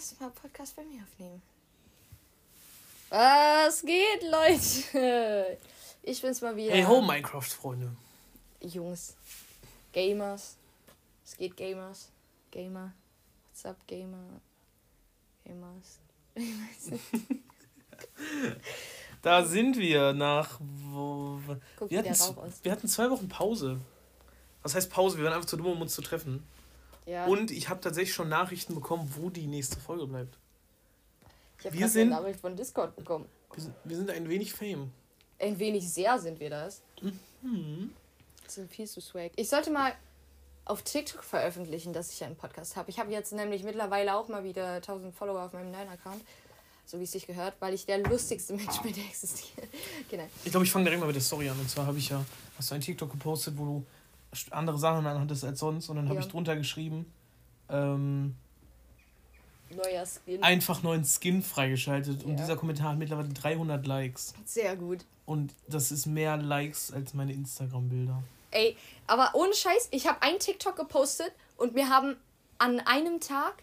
erste Mal Podcast bei mir aufnehmen. Was geht, Leute? Ich bin's mal wieder. Hey ho, Minecraft-Freunde. Jungs. Gamers. Es geht Gamers. Gamer. What's up, Gamer? Gamers. Ich weiß nicht. Da sind wir nach. Wo, Guck, wir, hatten, wir hatten zwei Wochen Pause. Was heißt Pause? Wir waren einfach zu dumm, um uns zu treffen. Ja, Und ich habe tatsächlich schon Nachrichten bekommen, wo die nächste Folge bleibt. ich habe wir gerade sind- eine Nachricht von Discord bekommen. Wir sind, wir sind ein wenig Fame. Ein wenig sehr sind wir das. Mhm. Das sind viel zu swag. Ich sollte mal auf TikTok veröffentlichen, dass ich einen Podcast habe. Ich habe jetzt nämlich mittlerweile auch mal wieder 1000 Follower auf meinem neuen Account. So wie es sich gehört, weil ich der lustigste Mensch bin, der existiert. genau. Ich glaube, ich fange direkt mal mit der Story an. Und zwar habe ich ja, hast du ein TikTok gepostet, wo du andere Sachen anhattest als sonst. Und dann habe Ja. ich drunter geschrieben, ähm, Neuer Skin. einfach neuen Skin freigeschaltet. Und Ja. dieser Kommentar hat mittlerweile 300 Likes. Sehr gut. Und das ist mehr Likes als meine Instagram-Bilder. Ey, aber ohne Scheiß, ich habe ein TikTok gepostet und mir haben an einem Tag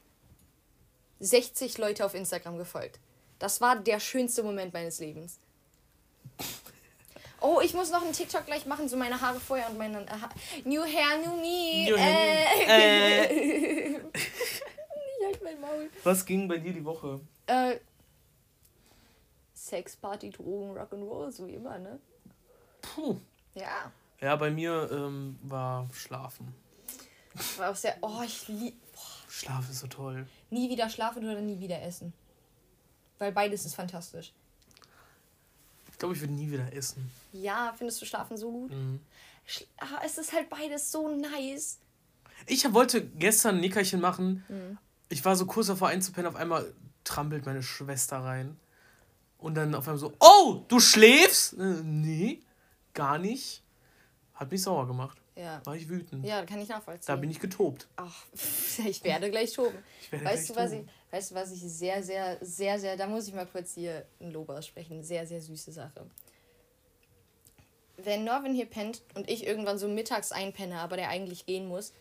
60 Leute auf Instagram gefolgt. Das war der schönste Moment meines Lebens. Oh, ich muss noch einen TikTok gleich machen, so meine Haare vorher und meine ha New Hair, New Me. New Hair, äh. ich halt mein Maul. Was ging bei dir die Woche? Äh, Sex, Party, Drogen, Rock'n'Roll, so wie immer, ne? Puh. Ja. Ja, bei mir ähm, war Schlafen. War auch sehr. Oh, ich lieb. Schlaf ist so toll. Nie wieder schlafen oder nie wieder essen. Weil beides ist fantastisch. Ich glaube, ich würde nie wieder essen. Ja, findest du Schlafen so gut? Mhm. Ah, es ist halt beides so nice. Ich wollte gestern ein Nickerchen machen. Ich war so kurz davor einzupennen, auf einmal trampelt meine Schwester rein. Und dann auf einmal so, oh, du schläfst? Äh, nee, gar nicht. Hat mich sauer gemacht. Ja. War ich wütend. Ja, kann ich nachvollziehen. Da bin ich getobt. Ach, ich werde gleich toben. Werde Weißt du, gleich was ich. Weißt du, was ich sehr, sehr, sehr, sehr, da muss ich mal kurz hier ein Lob aussprechen. Sehr, sehr süße Sache. Wenn Norvin hier pennt und ich irgendwann so mittags einpenne, aber der eigentlich gehen muss,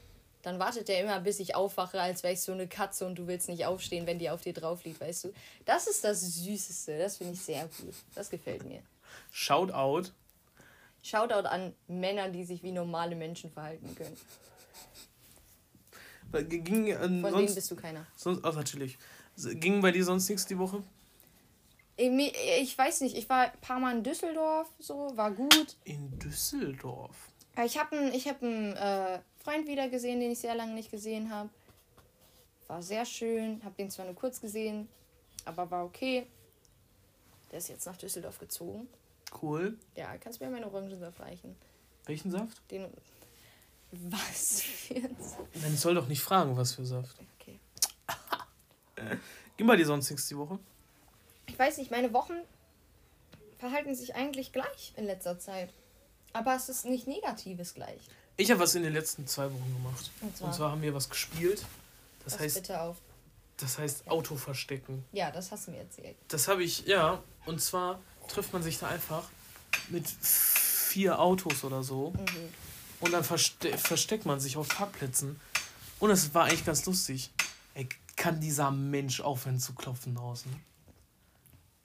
dann wartet der immer, bis ich aufwache, als wäre ich so eine Katze und du willst nicht aufstehen, wenn die auf dir drauf liegt, weißt du? Das ist das Süßeste. Das finde ich sehr gut. Das gefällt mir. Shout out. Shoutout an Männer, die sich wie normale Menschen verhalten können. Ging, äh, Von denen sonst, bist du keiner. sonst, oh, natürlich. Ging bei dir sonst nichts die Woche? Ich, mi- ich weiß nicht, ich war ein paar Mal in Düsseldorf, so, war gut. In Düsseldorf. Äh, Ich habe einen ich hab einen, äh, Freund wieder gesehen, den ich sehr lange nicht gesehen habe. War sehr schön, habe den zwar nur kurz gesehen, aber war okay. Der ist jetzt nach Düsseldorf gezogen. Cool. Ja, kannst mir meinen Orangensaft reichen. Welchen Saft? Den. Was für ein Saft? Nein, ich soll doch nicht fragen, was für Saft. Okay. Ging bei dir sonst nichts die Woche? Ich weiß nicht, meine Wochen verhalten sich eigentlich gleich in letzter Zeit. Aber es ist nicht Negatives gleich. Ich habe was in den letzten zwei Wochen gemacht. Und zwar, Und zwar haben wir was gespielt. Das pass heißt, bitte auf. das heißt Auto verstecken. Ja, das hast du mir erzählt. Das habe ich, ja. Und zwar trifft man sich da einfach mit vier Autos oder so. Mhm. Und dann verste versteckt man sich auf Parkplätzen. Und es war eigentlich ganz lustig. Ey, kann dieser Mensch aufhören zu klopfen draußen?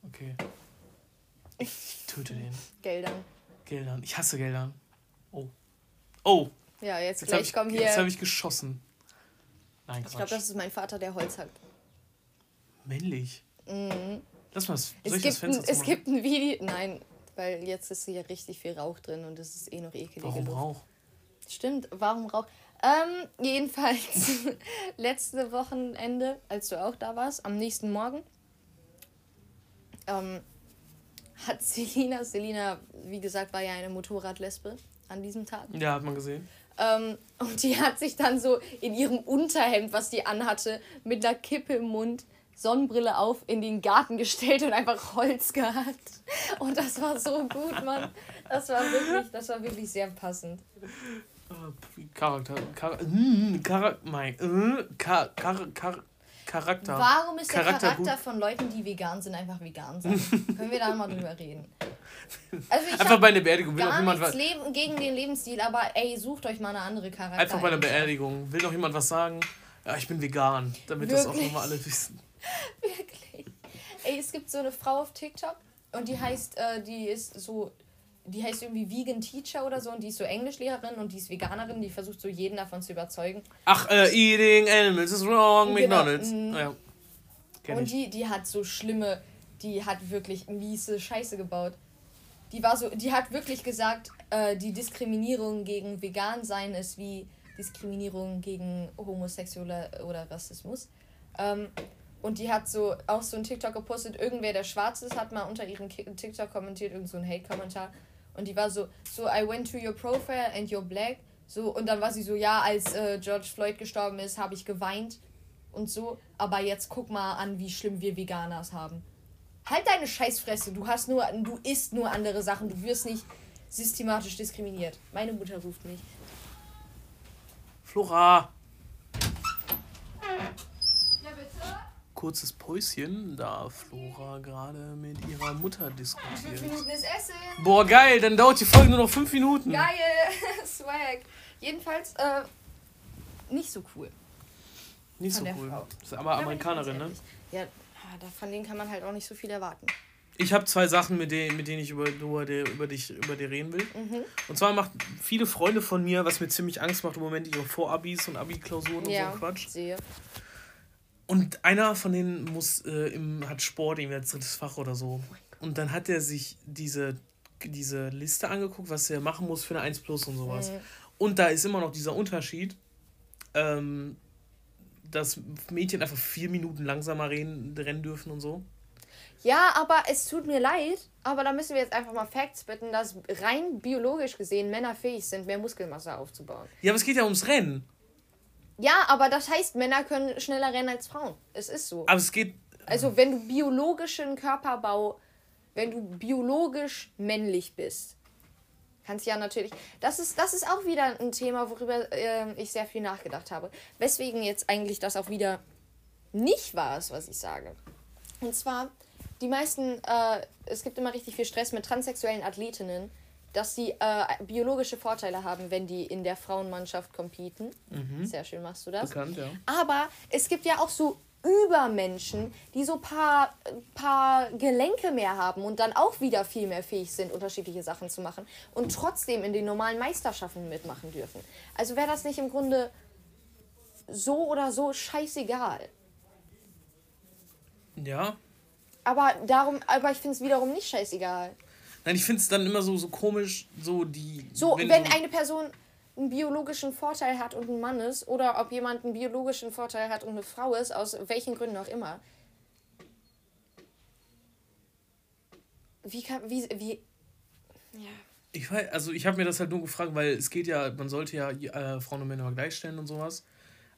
Okay. Ich töte den. Geldern. Geldern. Ich hasse Geldern. Oh. Oh. Ja, jetzt, Jetzt habe gleich ich, kommen jetzt hab hier. ich geschossen. Nein, Ich glaube, Quatsch. das ist mein Vater, der Holz hackt. Männlich. Mhm. Lass mal, das- Es, gibt ein, Fenster es gibt ein Video. Nein, weil jetzt ist hier richtig viel Rauch drin und es ist eh noch ekelige Warum Luft. Rauch? Stimmt, warum Rauch? Ähm, jedenfalls, letzte Wochenende, als du auch da warst, am nächsten Morgen, ähm, hat Selina, Selina, wie gesagt, war ja eine Motorradlesbe an diesem Tag. Ja, hat man gesehen. Ähm, und die hat sich dann so in ihrem Unterhemd, was die anhatte, mit einer Kippe im Mund, Sonnenbrille auf, in den Garten gestellt und einfach Holz gehackt. Und das war so gut, Mann. Das war wirklich, das war wirklich sehr passend. Äh, Charakter. Char mm, Char mein, äh, Char Char Char Charakter. Warum ist der Charakter Charakter von Leuten, die vegan sind, einfach vegan sein? Können wir da mal drüber reden? Also ich Einfach bei einer Beerdigung will gar jemand was. leben gegen den Lebensstil, aber ey, sucht euch mal eine andere Charakter. Einfach bei einer Beerdigung will doch jemand was sagen. Ja, ich bin vegan, damit das auch Wirklich? nochmal alle wissen. Ey, es gibt so eine Frau auf TikTok und die heißt, äh, die ist so, die heißt irgendwie Vegan Teacher oder so und die ist so Englischlehrerin und die ist Veganerin, die versucht so jeden davon zu überzeugen. Ach, äh, eating animals is wrong, Genau, McDonalds. mhm. Ja. Kenn und ich. die, die hat so schlimme, die hat wirklich miese Scheiße gebaut. Die war so, die hat wirklich gesagt, äh, die Diskriminierung gegen Vegan-Sein ist wie Diskriminierung gegen Homosexuelle oder Rassismus. Ähm, und die hat so auch so ein TikTok gepostet, irgendwer, der schwarz ist, hat mal unter ihren Ki- TikTok kommentiert, irgend so ein Hate-Kommentar. Und die war so, so, I went to your profile and you're black. So, und dann war sie so, ja, als äh, George Floyd gestorben ist, habe ich geweint und so. Aber jetzt guck mal an, wie schlimm wir Veganers haben. Halt deine Scheißfresse. Du hast nur, du isst nur andere Sachen. Du wirst nicht systematisch diskriminiert. Meine Mutter ruft mich. Flora. Ja, bitte? Kurzes Päuschen, da Flora gerade mit ihrer Mutter Fünf diskutiert. Minuten ist Essen. Boah, geil, dann dauert die Folge nur noch fünf Minuten. Geil. Swag. Jedenfalls, äh, nicht so cool. Nicht so Von der cool. Frau. Ist aber Amerikanerin, ne? Ja, ah, von denen kann man halt auch nicht so viel erwarten. Ich habe zwei Sachen, mit denen, mit denen ich über, über, über, dich, über dir reden will. Mhm. Und zwar macht viele Freunde von mir, was mir ziemlich Angst macht im Moment, ihre Vorabis und Abi-Klausuren und so Quatsch. sehe. Und einer von denen muss, äh, im, hat Sport, irgendwie als drittes Fach oder so. Und dann hat er sich diese, diese Liste angeguckt, was er machen muss für eine 1 Plus und sowas. Mhm. Und da ist immer noch dieser Unterschied, ähm, dass Mädchen einfach vier Minuten langsamer rennen, rennen dürfen und so. Ja, aber es tut mir leid, aber da müssen wir jetzt einfach mal Facts bitten, dass rein biologisch gesehen Männer fähig sind, mehr Muskelmasse aufzubauen. Ja, aber es geht ja ums Rennen. Ja, aber das heißt, Männer können schneller rennen als Frauen. Es ist so. Aber es geht. Also, wenn du biologischen Körperbau, wenn du biologisch männlich bist, kannst ja natürlich. Das ist, das ist auch wieder ein Thema, worüber ähm, ich sehr viel nachgedacht habe. Weswegen jetzt eigentlich das auch wieder nicht wahr ist, was ich sage. Und zwar, die meisten, äh, es gibt immer richtig viel Stress mit transsexuellen Athletinnen, dass sie äh, biologische Vorteile haben, wenn die in der Frauenmannschaft competen. Sehr schön machst du das. Bekannt, ja. Aber es gibt ja auch so Übermenschen, die so paar, paar Gelenke mehr haben und dann auch wieder viel mehr fähig sind, unterschiedliche Sachen zu machen und trotzdem in den normalen Meisterschaften mitmachen dürfen. Also wäre das nicht im Grunde so oder so scheißegal. Ja. Aber darum, aber ich finde es wiederum nicht scheißegal. Nein, ich finde es dann immer so, so komisch, so die. So, wenn, so, eine Person einen biologischen Vorteil hat und ein Mann ist, oder ob jemand einen biologischen Vorteil hat und eine Frau ist, aus welchen Gründen auch immer. Wie kann, wie, wie, ja. Ich weiß, also ich habe mir das halt nur gefragt, weil es geht ja, man sollte ja äh, Frauen und Männer gleichstellen und sowas.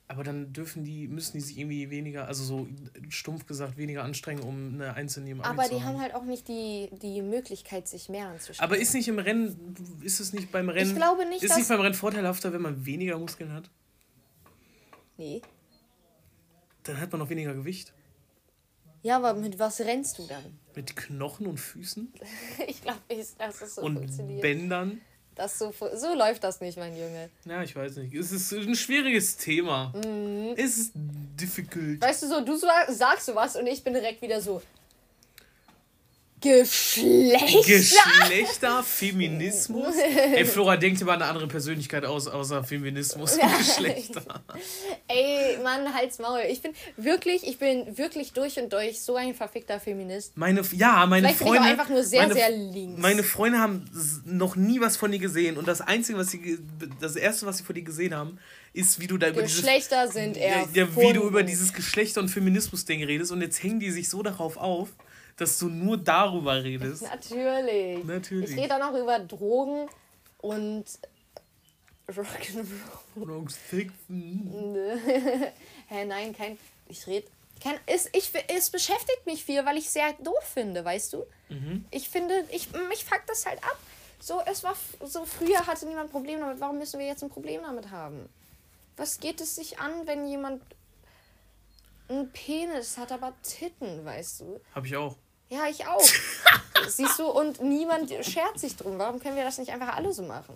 Aber dann dürfen die, müssen die sich irgendwie weniger, also so stumpf gesagt, weniger anstrengen, um eine einzelne im Aber die haben. halt auch nicht die, die Möglichkeit, sich mehr anzustrengen. Aber ist nicht im Rennen, ist es nicht beim Rennen. Ich glaube nicht, Ist nicht beim Rennen vorteilhafter, wenn man weniger Muskeln hat? Nee. Dann hat man auch weniger Gewicht. Ja, aber mit was rennst du dann? Mit Knochen und Füßen Ich glaube nicht, dass es so und funktioniert. Bändern. Das so, so läuft das nicht, mein Junge. Ja, ich weiß nicht. Es ist ein schwieriges Thema. Mhm. Es ist difficult. Weißt du so, du so- sagst sowas und ich bin direkt wieder so. Geschlecht. Geschlechter, Feminismus. Ey, Flora denkt über eine andere Persönlichkeit aus, außer Feminismus und Geschlechter. Ey, Mann, halt's Maul. Ich bin wirklich, ich bin wirklich durch und durch so ein verfickter Feminist. Meine, ja, meine Vielleicht bin ich Freunde. einfach nur sehr, meine, sehr links. Meine Freunde haben noch nie was von dir gesehen und das Einzige, was sie, das Erste, was sie von dir gesehen haben, ist, wie du da über dieses Geschlechter sind ja, eher. ja, wie du über dieses Geschlechter- und Feminismus-Ding redest und jetzt hängen die sich so darauf auf, dass du nur darüber redest. Natürlich. Natürlich. Ich rede auch noch über Drogen und Rock'n'Roll. Hä, nein, kein. Ich rede. Kein, es, ich, es beschäftigt mich viel, weil ich sehr doof finde, weißt du? Mhm. Ich finde, ich, mich fuckt das halt ab. So, es war so früher hatte niemand ein Problem damit. Warum müssen wir jetzt ein Problem damit haben? Was geht es sich an, wenn jemand einen Penis hat, aber Titten, weißt du? Hab ich auch. Ja, ich auch. Siehst du, und niemand schert sich drum. Warum können wir das nicht einfach alle so machen?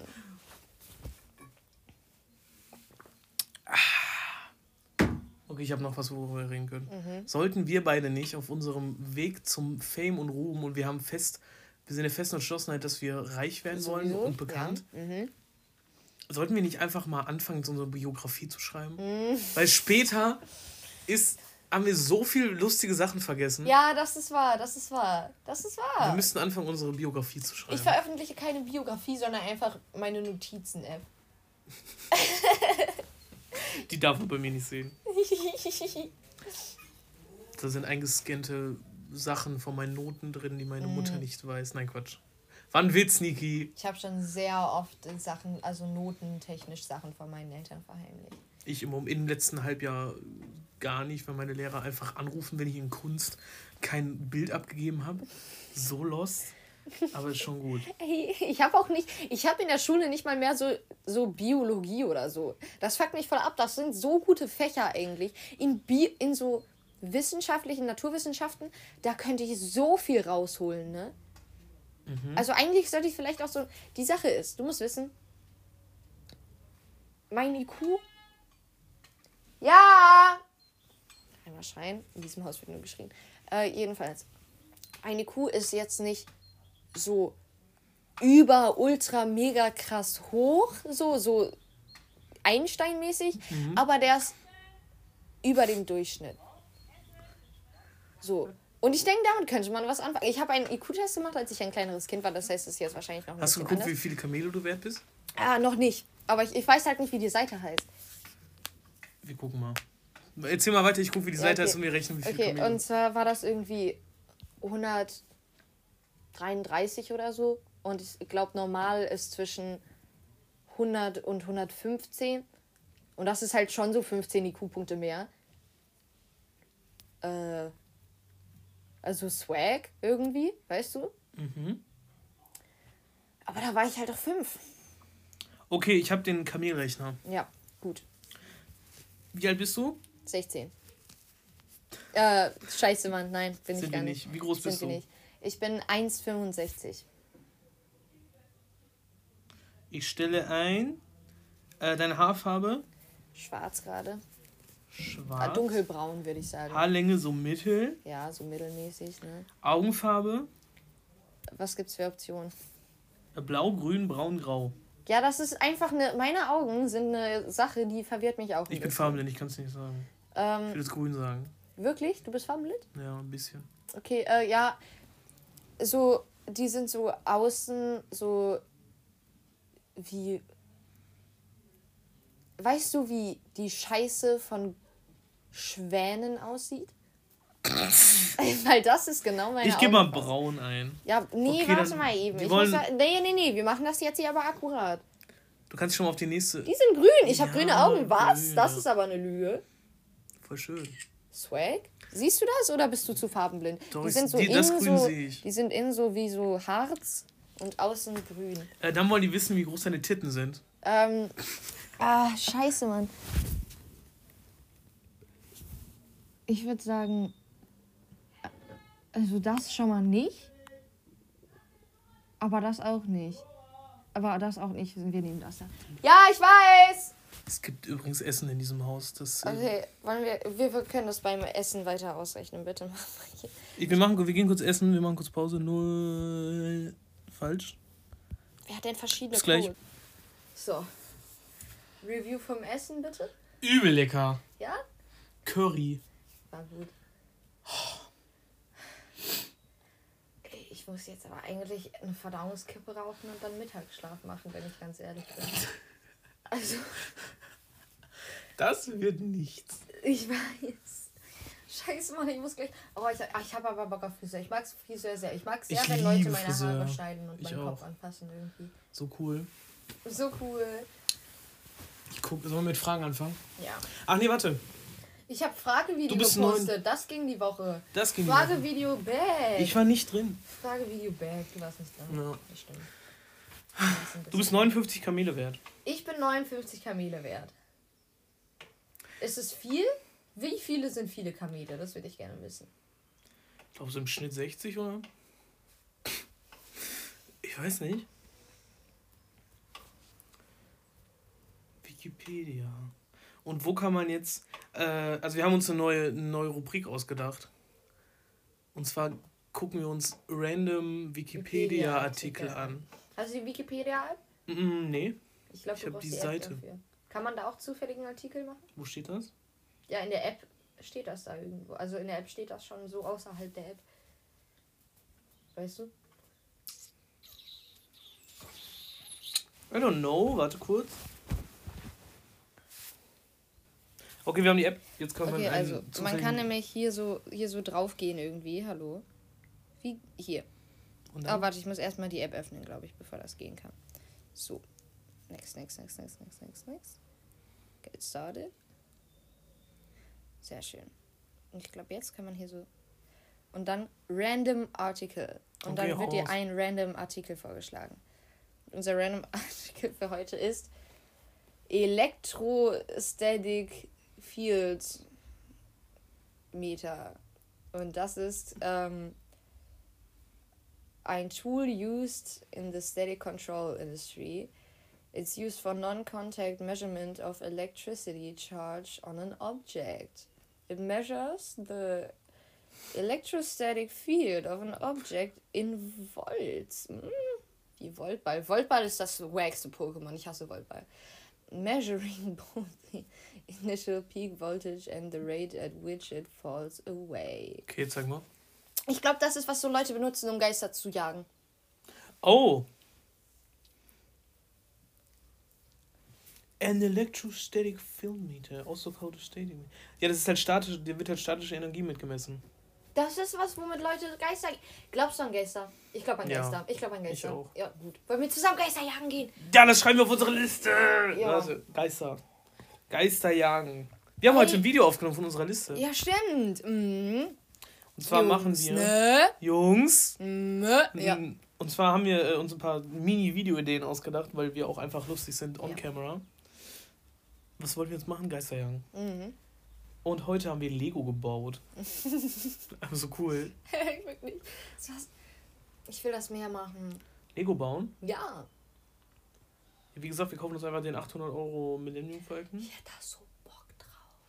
Okay, ich habe noch was, worüber wir reden können. Mhm. Sollten wir beide nicht auf unserem Weg zum Fame und Ruhm und wir haben fest, wir sind der festen Entschlossenheit, dass wir reich werden wollen Sowieso, und bekannt, Ja. Mhm. sollten wir nicht einfach mal anfangen, so unsere Biografie zu schreiben? Mhm. Weil später ist, haben wir so viele lustige Sachen vergessen. ja, das ist wahr, das ist wahr. Das ist Wir wahr. müssten anfangen, unsere Biografie zu schreiben. Ich veröffentliche keine Biografie, sondern einfach meine Notizen-App. Die darf man bei mir nicht sehen. Da sind eingescannte Sachen von meinen Noten drin, die meine Mutter Mhm. nicht weiß. Nein, Quatsch. War ein Witz, Niki. Ich habe schon sehr oft Sachen, also notentechnisch Sachen von meinen Eltern verheimlicht. Ich im, im letzten Halbjahr gar nicht, weil meine Lehrer einfach anrufen, wenn ich in Kunst kein Bild abgegeben habe. So lost. Aber ist schon gut. Ey, ich habe auch nicht, ich habe in der Schule nicht mal mehr so, so Biologie oder so. Das fuckt mich voll ab. Das sind so gute Fächer eigentlich. In, Bi in so wissenschaftlichen Naturwissenschaften, da könnte ich so viel rausholen, ne? Also eigentlich sollte ich vielleicht auch so. Die Sache ist, du musst wissen, mein IQ. Ja! Einmal schreien. In diesem Haus wird nur geschrien. Äh, jedenfalls. Ein IQ ist jetzt nicht so über, ultra, mega krass hoch, so, so Einstein-mäßig, aber der ist über dem Durchschnitt. So. Und ich denke, damit könnte man was anfangen. Ich habe einen IQ-Test gemacht, als ich ein kleineres Kind war. Das heißt, es ist jetzt wahrscheinlich noch ein Hast du geguckt, wie anders. viele Kamele du wert bist? Ah, noch nicht. Aber ich, ich weiß halt nicht, wie die Seite heißt. Wir gucken mal. Erzähl mal weiter, ich gucke, wie die Ja, Seite okay. ist und wir rechnen, wie viele Okay, Kamele. und zwar war das irgendwie 133 oder so. Und ich glaube, normal ist zwischen 100 und 115. Und das ist halt schon so 15 IQ-Punkte mehr. Äh, also Swag irgendwie, weißt du? Mhm. Aber da war ich halt auf 5. Okay, ich habe den Kamelrechner. Ja, gut. Wie alt bist du? 16. Äh, scheiße, Mann. Nein, bin ich Sind gar wir nicht. nicht. Wie groß Sind bist du? nicht. Ich bin 1,65. Ich stelle ein. Äh, deine Haarfarbe? Schwarz gerade. Ah, Schwarz. dunkelbraun, würde ich sagen. Haarlänge so mittel. Ja, so mittelmäßig, ne? Augenfarbe? Was gibt's für Optionen? Äh, Blau, grün, braun, grau. Ja, das ist einfach eine. Meine Augen sind eine Sache, die verwirrt mich auch. Ich bin bisschen. farbenblind, ich kann es nicht sagen. Ich Ähm, will das grün sagen. wirklich? Du bist farbenblind? Ja, ein bisschen. Okay, äh, ja. So, die sind so außen so wie. Weißt du, wie die Scheiße von Schwänen aussieht? Weil das ist genau meine ich gebe mal braun ein. Ja, nee, Okay, warte mal eben. wir Ich wollen- muss da, nee, nee, nee, wir machen das jetzt hier aber akkurat. Du kannst schon mal auf die nächste. Die sind grün. Ich habe Ja, grüne Augen. Was? grün, das ist aber eine Lüge. Voll schön. Swag? Siehst du das oder bist du zu farbenblind? Doch, die sind so die- innen so, die sind innen so wie so Harz und außen grün. Äh, dann wollen die wissen, wie groß deine Titten sind. Ähm, ah, scheiße, Mann. Ich würde sagen, also das schon mal nicht. Aber das auch nicht. Aber das auch nicht. Wir nehmen das da. Ja, ich weiß! Es gibt übrigens Essen in diesem Haus. Das, äh, Okay, wollen wir, wir, können das beim Essen weiter ausrechnen, bitte. ich, wir, machen, wir gehen kurz essen, wir machen kurz Pause. Null. Falsch. Wer hat denn verschiedene Bis gleich. So. Review vom Essen, bitte? Übel lecker. Ja? Curry. War gut. Ey, Ich muss jetzt aber eigentlich eine Verdauungskippe rauchen und dann Mittagsschlaf machen, wenn ich ganz ehrlich bin. Also, Das wird nichts. ich weiß. Scheiße, Mann, ich muss gleich. Aber ich, ich habe aber Bock auf Friseur. Ich mag Friseur sehr. Ich mag sehr, Ich wenn Leute meine Friseur. Haare schneiden und Ich meinen auch. Kopf anfassen irgendwie. So cool. So cool. Ich guck, sollen wir mit Fragen anfangen? Ja. Ach nee, warte. Ich habe Fragevideo Du bist gepostet. Das ging die Woche. Das ging nicht. Fragevideo back. Ich war nicht drin. Fragevideo back. Du warst nicht dran. Ja. Das stimmt. Das Du bist bisschen- 59 Kamele wert. Ich bin 59 Kamele wert. Ist es viel? Wie viele sind viele Kamele? Das würde ich gerne wissen. Ich glaube so im Schnitt 60 oder? Ich weiß nicht. Wikipedia. Und wo kann man jetzt. Äh, also, wir haben uns eine neue, eine neue Rubrik ausgedacht. Und zwar gucken wir uns random Wikipedia-Artikel an. Hast du die Wikipedia-App? Mm, nee. Ich glaube, Ich du hab brauchst die die, Seite. dafür. Kann man da auch zufälligen Artikel machen? Wo steht das? Ja, in der App steht das da irgendwo. Also in der App steht das schon so außerhalb der App. Weißt du? I don't know. Warte kurz. Okay, wir haben die App. Jetzt können Okay, wir also man kann nämlich hier so hier so drauf gehen irgendwie. Hallo. Wie hier. Dann, warte, ich muss erstmal die App öffnen, glaube ich, bevor das gehen kann. So. Next, next, next, next, next, next, next. Get started. Sehr schön. Und ich glaube, jetzt kann man hier so. Und dann Random Article. Und Okay, dann wird dir ein Random Artikel vorgeschlagen. Unser Random Artikel für heute ist Electrostatic Field Meter. Und das ist ähm, ein Tool used in the static control industry. It's used for non-contact measurement of electricity charge on an object. It measures the electrostatic field of an object in volts. Hm, Wie Voltball. Voltball ist das wackste Pokémon. Ich hasse Voltball. Measuring both the initial peak voltage and the rate at which it falls away. okay, zeig mal. Ich glaube, das ist, was so Leute benutzen, um Geister zu jagen. Oh! An electrostatic film meter, also called a static meter. Ja, das ist halt statisch, dir wird halt statische Energie mitgemessen. Das ist was, womit Leute Geister. Glaubst du an Geister? Ich glaube an Ja, Geister. Ich glaube an ich Geister. auch. Ja, gut. Wollen wir zusammen Geister jagen gehen? Ja, das schreiben wir auf unsere Liste! Ja. Also, Geister. Geister jagen. Wir haben Hey. heute ein Video aufgenommen von unserer Liste. Ja, stimmt. Mhm. Und zwar machen Jungs, wir. Ne? Jungs! Ne? Ja. Und zwar haben wir äh, uns ein paar Mini-Video-Ideen ausgedacht, weil wir auch einfach lustig sind on Ja. camera. Was wollten wir jetzt machen? Geisterjagen. Mhm. Und heute haben wir Lego gebaut. so cool. Das war's. Ich will das mehr machen. Lego bauen. Ja. Wie gesagt, wir kaufen uns einfach den 800 Euro Millennium Falcon. Ich hätte da so Bock drauf.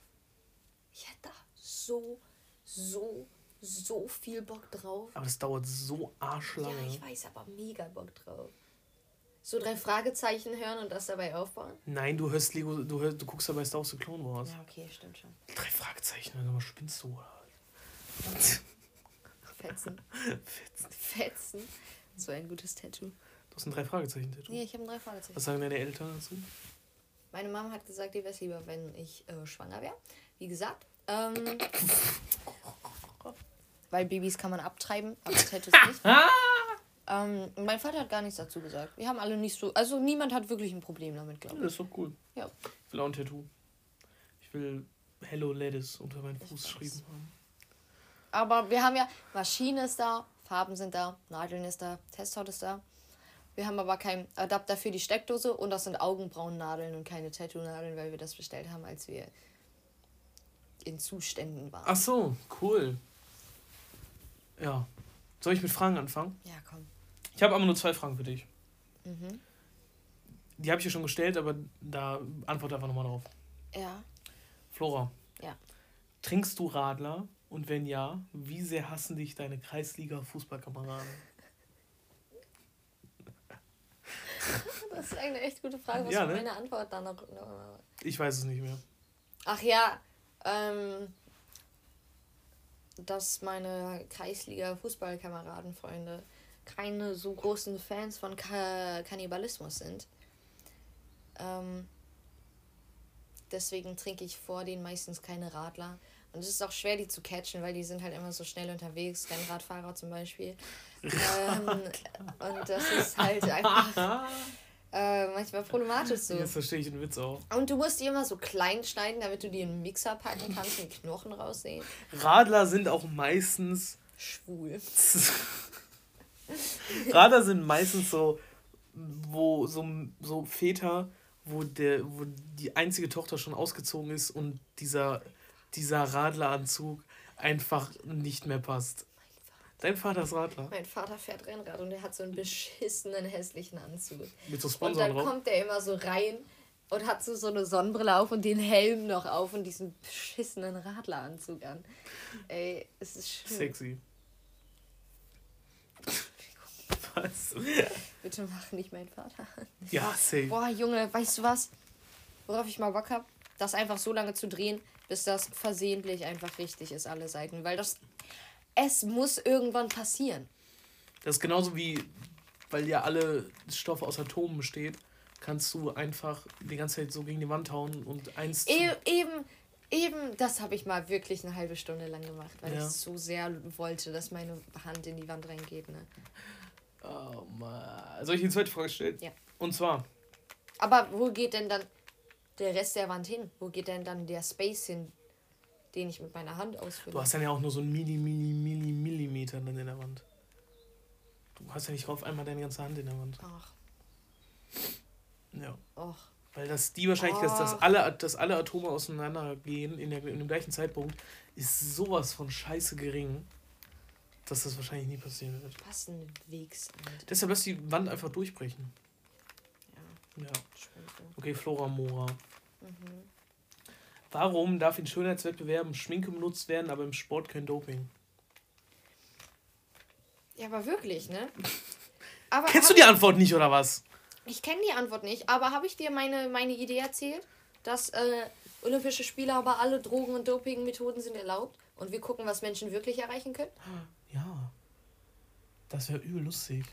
Ich hätte da so, so, so viel Bock drauf. Aber das dauert so Ja, arschlange. ich weiß, aber mega Bock drauf. So drei Fragezeichen hören und das dabei aufbauen? Nein, du hörst Lego, du, hörst, du guckst dabei Star Wars The Clone Wars. Ja, okay, stimmt schon. Drei Fragezeichen, sag mal, spinnst du? oder? Fetzen. Fetzen. So ein gutes Tattoo. Hast ein drei Fragezeichen Tattoo. Nee, ich habe ein drei Fragezeichen. Was sagen deine Eltern dazu? Meine Mama hat gesagt, ihr wäre es lieber, wenn ich äh, schwanger wäre. Wie gesagt. Ähm, weil Babys kann man abtreiben, aber Tattoos nicht. ähm, mein Vater hat gar nichts dazu gesagt. Wir haben alle nicht so. Also niemand hat wirklich ein Problem damit, glaube das ist doch cool. Ja. Ich will auch ein Tattoo. Ich will Hello Lettuce unter meinen Fuß geschrieben haben. Aber wir haben ja, Maschine ist da, Farben sind da, Nadeln ist da, Testhaut ist da. Wir haben aber keinen Adapter für die Steckdose und das sind Augenbrauennadeln und keine Tattoo-Nadeln, weil wir das bestellt haben, als wir in Zuständen waren. Ach so, cool. Ja. Soll ich mit Fragen anfangen? Ja, komm. Ich habe aber nur zwei Fragen für dich. Mhm. Die habe ich ja schon gestellt, aber da antworte einfach nochmal drauf. Ja. Flora. Ja. Trinkst du Radler? Und wenn ja, wie sehr hassen dich deine Kreisliga-Fußballkameraden? Das ist eine echt gute Frage. Muss Ja, man ne? meine Antwort dann noch. Ich weiß es nicht mehr. Ach ja, ähm, dass meine Kreisliga-Fußballkameradenfreunde keine so großen Fans von Ka Kannibalismus sind. Ähm, deswegen trinke ich vor denen meistens keine Radler. Und es ist auch schwer, die zu catchen, weil die sind halt immer so schnell unterwegs, Rennradfahrer zum Beispiel. ähm, und das ist halt einfach äh, manchmal problematisch so. Jetzt verstehe ich den Witz auch. Und du musst die immer so klein schneiden, damit du die in den Mixer packen kannst und die Knochen raussehen. Radler sind auch meistens. Schwul. Radler sind meistens so, wo so, so Väter, wo, der, wo die einzige Tochter schon ausgezogen ist und dieser, dieser Radleranzug einfach nicht mehr passt. Dein Vater ist Radler. Mein Vater fährt Rennrad und der hat so einen beschissenen, hässlichen Anzug. Mit so Und Sponsoren dann drauf. kommt der immer so rein und hat so, so eine Sonnenbrille auf und den Helm noch auf und diesen beschissenen Radleranzug an. Ey, es ist schön. Sexy. Was? Bitte mach nicht meinen Vater an. Ja, safe. Boah, Junge, weißt du was? Worauf ich mal Bock hab? Das einfach so lange zu drehen, bis das versehentlich einfach richtig ist, alle Seiten. Weil das. Es muss irgendwann passieren. Das ist genauso wie, weil ja alle Stoffe aus Atomen besteht, kannst du einfach die ganze Zeit so gegen die Wand hauen und eins. E eben, eben, das habe ich mal wirklich eine halbe Stunde lang gemacht, weil ja. ich so sehr wollte, dass meine Hand in die Wand reingeht. Ne? Oh Mann. Soll ich die zweite Frage stellen? Ja. Und zwar. Aber wo geht denn dann der Rest der Wand hin? Wo geht denn dann der Space hin, den ich mit meiner Hand ausfülle? Du hast dann ja auch nur so ein Milli, Milli, Milli, Millimeter dann in der Wand. Du hast ja nicht auf einmal deine ganze Hand in der Wand. Ach. Ja. Och. Weil das die Wahrscheinlichkeit, dass, dass, alle, dass alle Atome auseinandergehen in, der, in dem gleichen Zeitpunkt, ist sowas von scheiße gering, dass das wahrscheinlich nie passieren wird. Was ein Wegsand. Deshalb lass die Wand einfach durchbrechen. Ja. Okay, Flora Mora. Mhm. Warum darf in Schönheitswettbewerben Schminke benutzt werden, aber im Sport kein Doping? Ja, aber wirklich, ne? Aber, Kennst du die Antwort nicht, oder was? Ich kenne die Antwort nicht, aber habe ich dir meine, meine Idee erzählt, dass äh, Olympische Spiele aber alle Drogen- und Dopingmethoden sind erlaubt und wir gucken, was Menschen wirklich erreichen können? Ja. Das wäre übel lustig.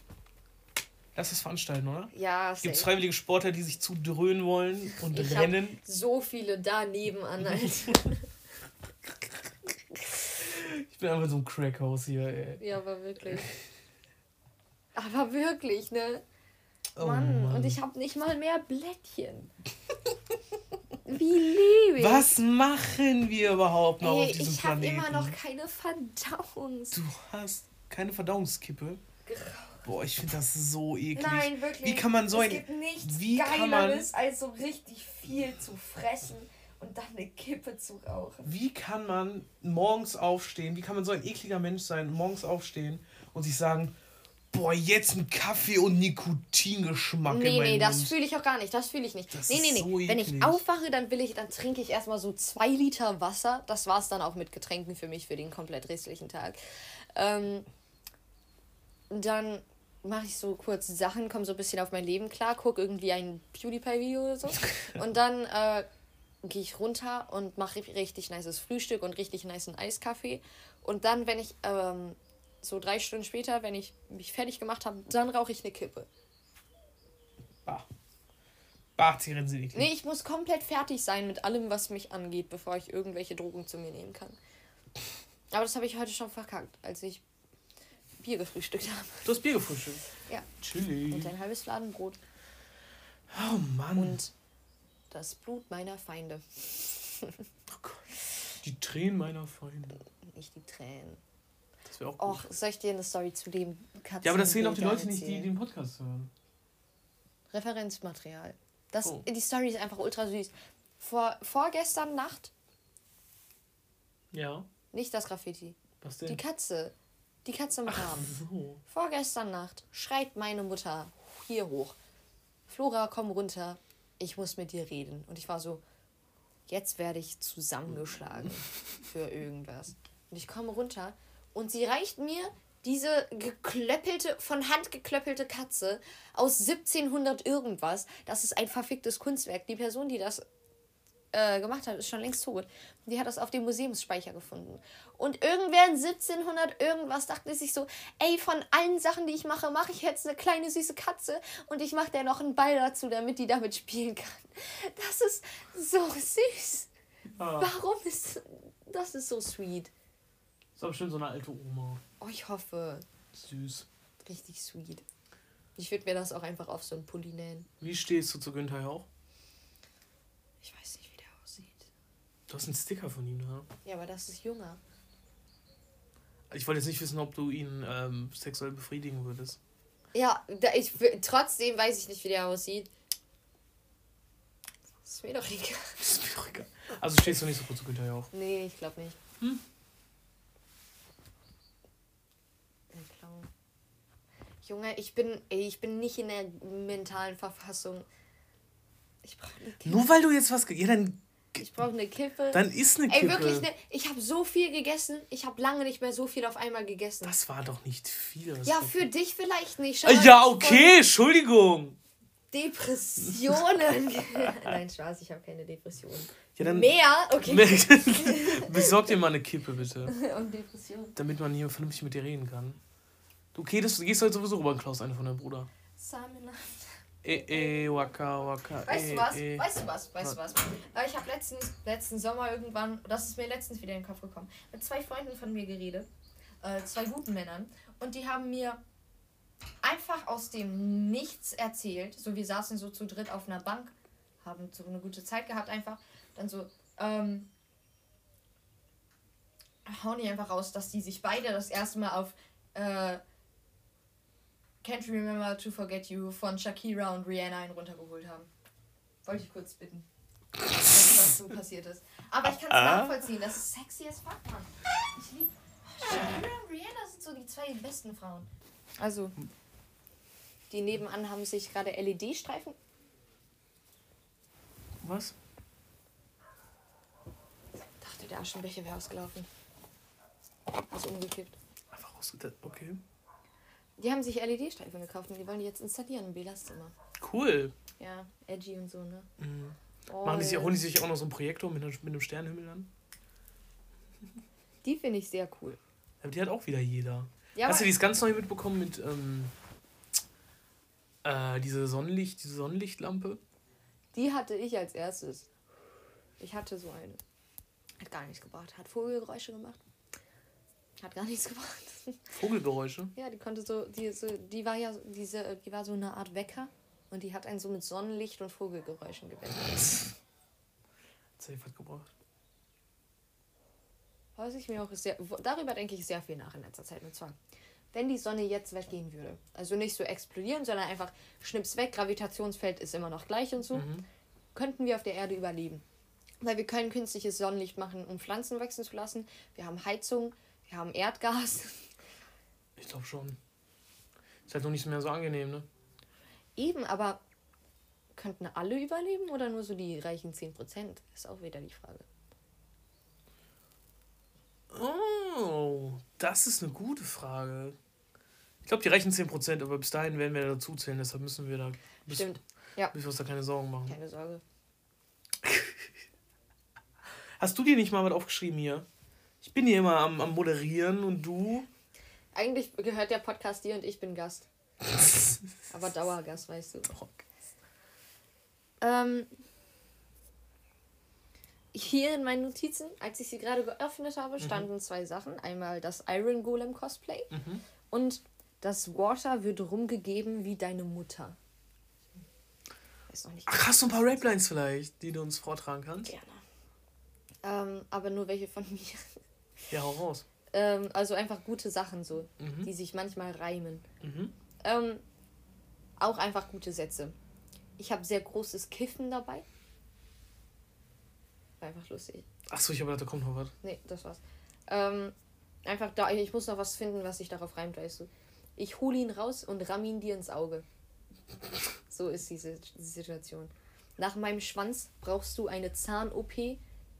Lass es veranstalten, oder? Ja, Gibt es freiwillige Sportler, die sich zudröhnen wollen und ich rennen? So viele da nebenan, Alter. ich bin einfach so ein Crackhaus hier, ey. Ja, aber wirklich. Aber wirklich, ne? Oh Mann, Mann, und ich habe nicht mal mehr Blättchen. Wie liebe ich. Was machen wir überhaupt noch Ey, auf diesem ich Planeten? Ich habe immer noch keine Verdauungs... Du hast keine Verdauungskippe? Boah, ich finde das so eklig. Nein, wirklich. Wie kann man so ein... Es gibt nichts wie Geileres, man, als so richtig viel zu fressen und dann eine Kippe zu rauchen. Wie kann man morgens aufstehen, wie kann man so ein ekliger Mensch sein, morgens aufstehen und sich sagen boah, jetzt ein Kaffee und Nikotingeschmack. Nee, nee, das fühle ich auch gar nicht. Das fühle ich nicht. Das nee, nee, nee. So Wenn ich aufwache, dann will ich, dann trinke ich erstmal so zwei Liter Wasser. Das war es dann auch mit Getränken für mich für den komplett restlichen Tag. Ähm, dann mache ich so kurz Sachen, komme so ein bisschen auf mein Leben klar, gucke irgendwie ein PewDiePie-Video oder so. und dann äh, gehe ich runter und mache richtig nices Frühstück und richtig nice Eiskaffee. Und dann, wenn ich ähm, so drei Stunden später, wenn ich mich fertig gemacht habe, dann rauche ich eine Kippe. Bah. Bah, Zigaretten sind eklig. Nee, ich muss komplett fertig sein mit allem, was mich angeht, bevor ich irgendwelche Drogen zu mir nehmen kann. Aber das habe ich heute schon verkackt, als ich Bier gefrühstückt habe. Du hast Bier gefrühstückt? Ja. Chili. Und ein halbes Fladenbrot. Oh Mann. Und das Blut meiner Feinde. oh Gott. Die Tränen meiner Feinde. Nicht die Tränen. Das wäre auch gut. Och, soll ich dir eine Story zu dem Katzen Ja, aber das sehen auch die Leute nicht, die, den Podcast hören. Referenzmaterial. Das, oh. Die Story ist einfach ultra süß. Vor, vorgestern Nacht. Ja. Nicht das Graffiti. Was denn? Die Katze. Die Katze im Rahmen. So. Vorgestern Nacht schreit meine Mutter hier hoch. Flora, komm runter. Ich muss mit dir reden. Und ich war so, jetzt werde ich zusammengeschlagen für irgendwas. Und ich komme runter und sie reicht mir diese geklöppelte, von Hand geklöppelte Katze aus 1700 irgendwas. Das ist ein verficktes Kunstwerk. Die Person, die das äh, gemacht hat, ist schon längst tot. Die hat das auf dem Museumsspeicher gefunden. Und irgendwer in 1700 irgendwas dachte sich so, ey, von allen Sachen, die ich mache, mache ich jetzt eine kleine süße Katze und ich mache der noch einen Ball dazu, damit die damit spielen kann. Das ist so süß. Ah. Warum ist das ist so sweet? Ist aber bestimmt so eine alte Oma. Oh, ich hoffe. Süß. Richtig sweet. Ich würde mir das auch einfach auf so einen Pulli nähen. Wie stehst du zu Günther Jauch? Ich weiß nicht. Du hast einen Sticker von ihm, ne? Ja, aber das ist junger. Ich wollte jetzt nicht wissen, ob du ihn ähm, sexuell befriedigen würdest. Ja, da ich, trotzdem weiß ich nicht, wie der aussieht. Ist mir doch egal. Ist mir doch egal. Also stehst du nicht so gut zu Günther Jauch? Nee, ich glaube nicht. Hm? Junge, ich bin, ey, ich bin nicht in der mentalen Verfassung. Nur weil du jetzt was. Ja, dann, Ich brauche eine Kippe. dann isst eine Ey, Kippe. wirklich, ne? Ich habe so viel gegessen. Ich habe lange nicht mehr so viel auf einmal gegessen. Das war doch nicht viel. ja, für dich vielleicht nicht. Äh, mal, Ja, okay, Entschuldigung. Depressionen. Nein, Spaß, ich habe keine Depressionen. Ja, Mehr? Okay. Besorg dir mal eine Kippe, bitte. Und Depressionen. Damit man hier vernünftig mit dir reden kann. Du, okay, das, du gehst heute sowieso rüber und klaust eine von deinem Bruder. Samina. Eh, eh, waka, waka. Weißt du was? eh. Weißt du was? Weißt du was? Ich habe letzten, letzten Sommer irgendwann, das ist mir letztens wieder in den Kopf gekommen, mit zwei Freunden von mir geredet. Äh, zwei guten Männern. Und die haben mir einfach aus dem Nichts erzählt. So, wir saßen so zu dritt auf einer Bank, haben so eine gute Zeit gehabt einfach. Dann so, ähm, hauen die einfach raus, dass die sich beide das erste Mal auf äh, Can't Remember to Forget You von Shakira und Rihanna einen runtergeholt haben. Wollte ich kurz bitten. das so passiert ist. Aber ich kann es Ah. nachvollziehen. Das ist sexy as fuck, Mann. Ich liebe. Shakira und Rihanna sind so die zwei besten Frauen. Also, die nebenan haben sich gerade LED-Streifen. Was? Dachte, der Aschenbecher wäre ausgelaufen. Also umgekippt. Einfach raus. Okay. Die haben sich LED-Streifen gekauft und die wollen die jetzt installieren im Belas Zimmer. Cool. Ja, edgy und so, ne? Mhm. Oh, Machen die sich, holen die sich auch noch so einen Projektor mit, mit einem Sternenhimmel an? Die finde ich sehr cool. Aber die hat auch wieder jeder. Ja, Hast du dieses ganz neu mitbekommen mit ähm, äh, diese Sonnenlicht, diese Sonnenlichtlampe? Die hatte ich als erstes. Ich hatte so eine. Hat gar nichts gebracht. Hat Vogelgeräusche gemacht. Hat gar nichts gebracht. Vogelgeräusche? ja, die konnte so, die, so, die war ja diese, die war so eine Art Wecker und die hat einen so mit Sonnenlicht und Vogelgeräuschen geweckt. Safe hat gebracht. Was ich mir auch sehr, darüber denke ich sehr viel nach in letzter Zeit. Und zwar, wenn die Sonne jetzt weggehen würde, also nicht so explodieren, sondern einfach schnips weg, Gravitationsfeld ist immer noch gleich und so, könnten wir auf der Erde überleben. Weil wir können künstliches Sonnenlicht machen, um Pflanzen wachsen zu lassen. Wir haben Heizung, wir haben Erdgas. Ich glaube schon. Ist halt noch nicht mehr so angenehm, ne? Eben, aber könnten alle überleben oder nur so die reichen 10%? Ist auch wieder die Frage. Oh, das ist eine gute Frage. Ich glaube, die reichen 10%, aber bis dahin werden wir dazu zählen, deshalb müssen wir da bis, Stimmt. Ja. müssen wir uns da keine Sorgen machen. Keine Sorge. Hast du dir nicht mal was aufgeschrieben hier? Ich bin hier immer am, am Moderieren und du? Eigentlich gehört der Podcast dir und ich bin Gast. Aber Dauergast, weißt du. Ähm, hier in meinen Notizen, als ich sie gerade geöffnet habe, standen zwei Sachen. Einmal das Iron Golem Cosplay Mhm. und das Water wird rumgegeben wie deine Mutter. Weiß noch nicht Ach, hast du ein paar Raplines vielleicht, die du uns vortragen kannst? gerne. Ähm, aber nur welche von mir. Ja, hau raus. Ähm, also einfach gute Sachen so, Mhm. die sich manchmal reimen. Mhm. Ähm, auch einfach gute Sätze. Ich habe sehr großes Kiffen dabei. War einfach lustig. Achso, ich habe gedacht, da kommt noch was. Nee, das war's. Ähm, einfach da, ich muss noch was finden, was sich darauf reimt, weißt du. Ich hole ihn raus und ramm ihn dir ins Auge. So ist diese Situation. Nach meinem Schwanz brauchst du eine Zahn-OP.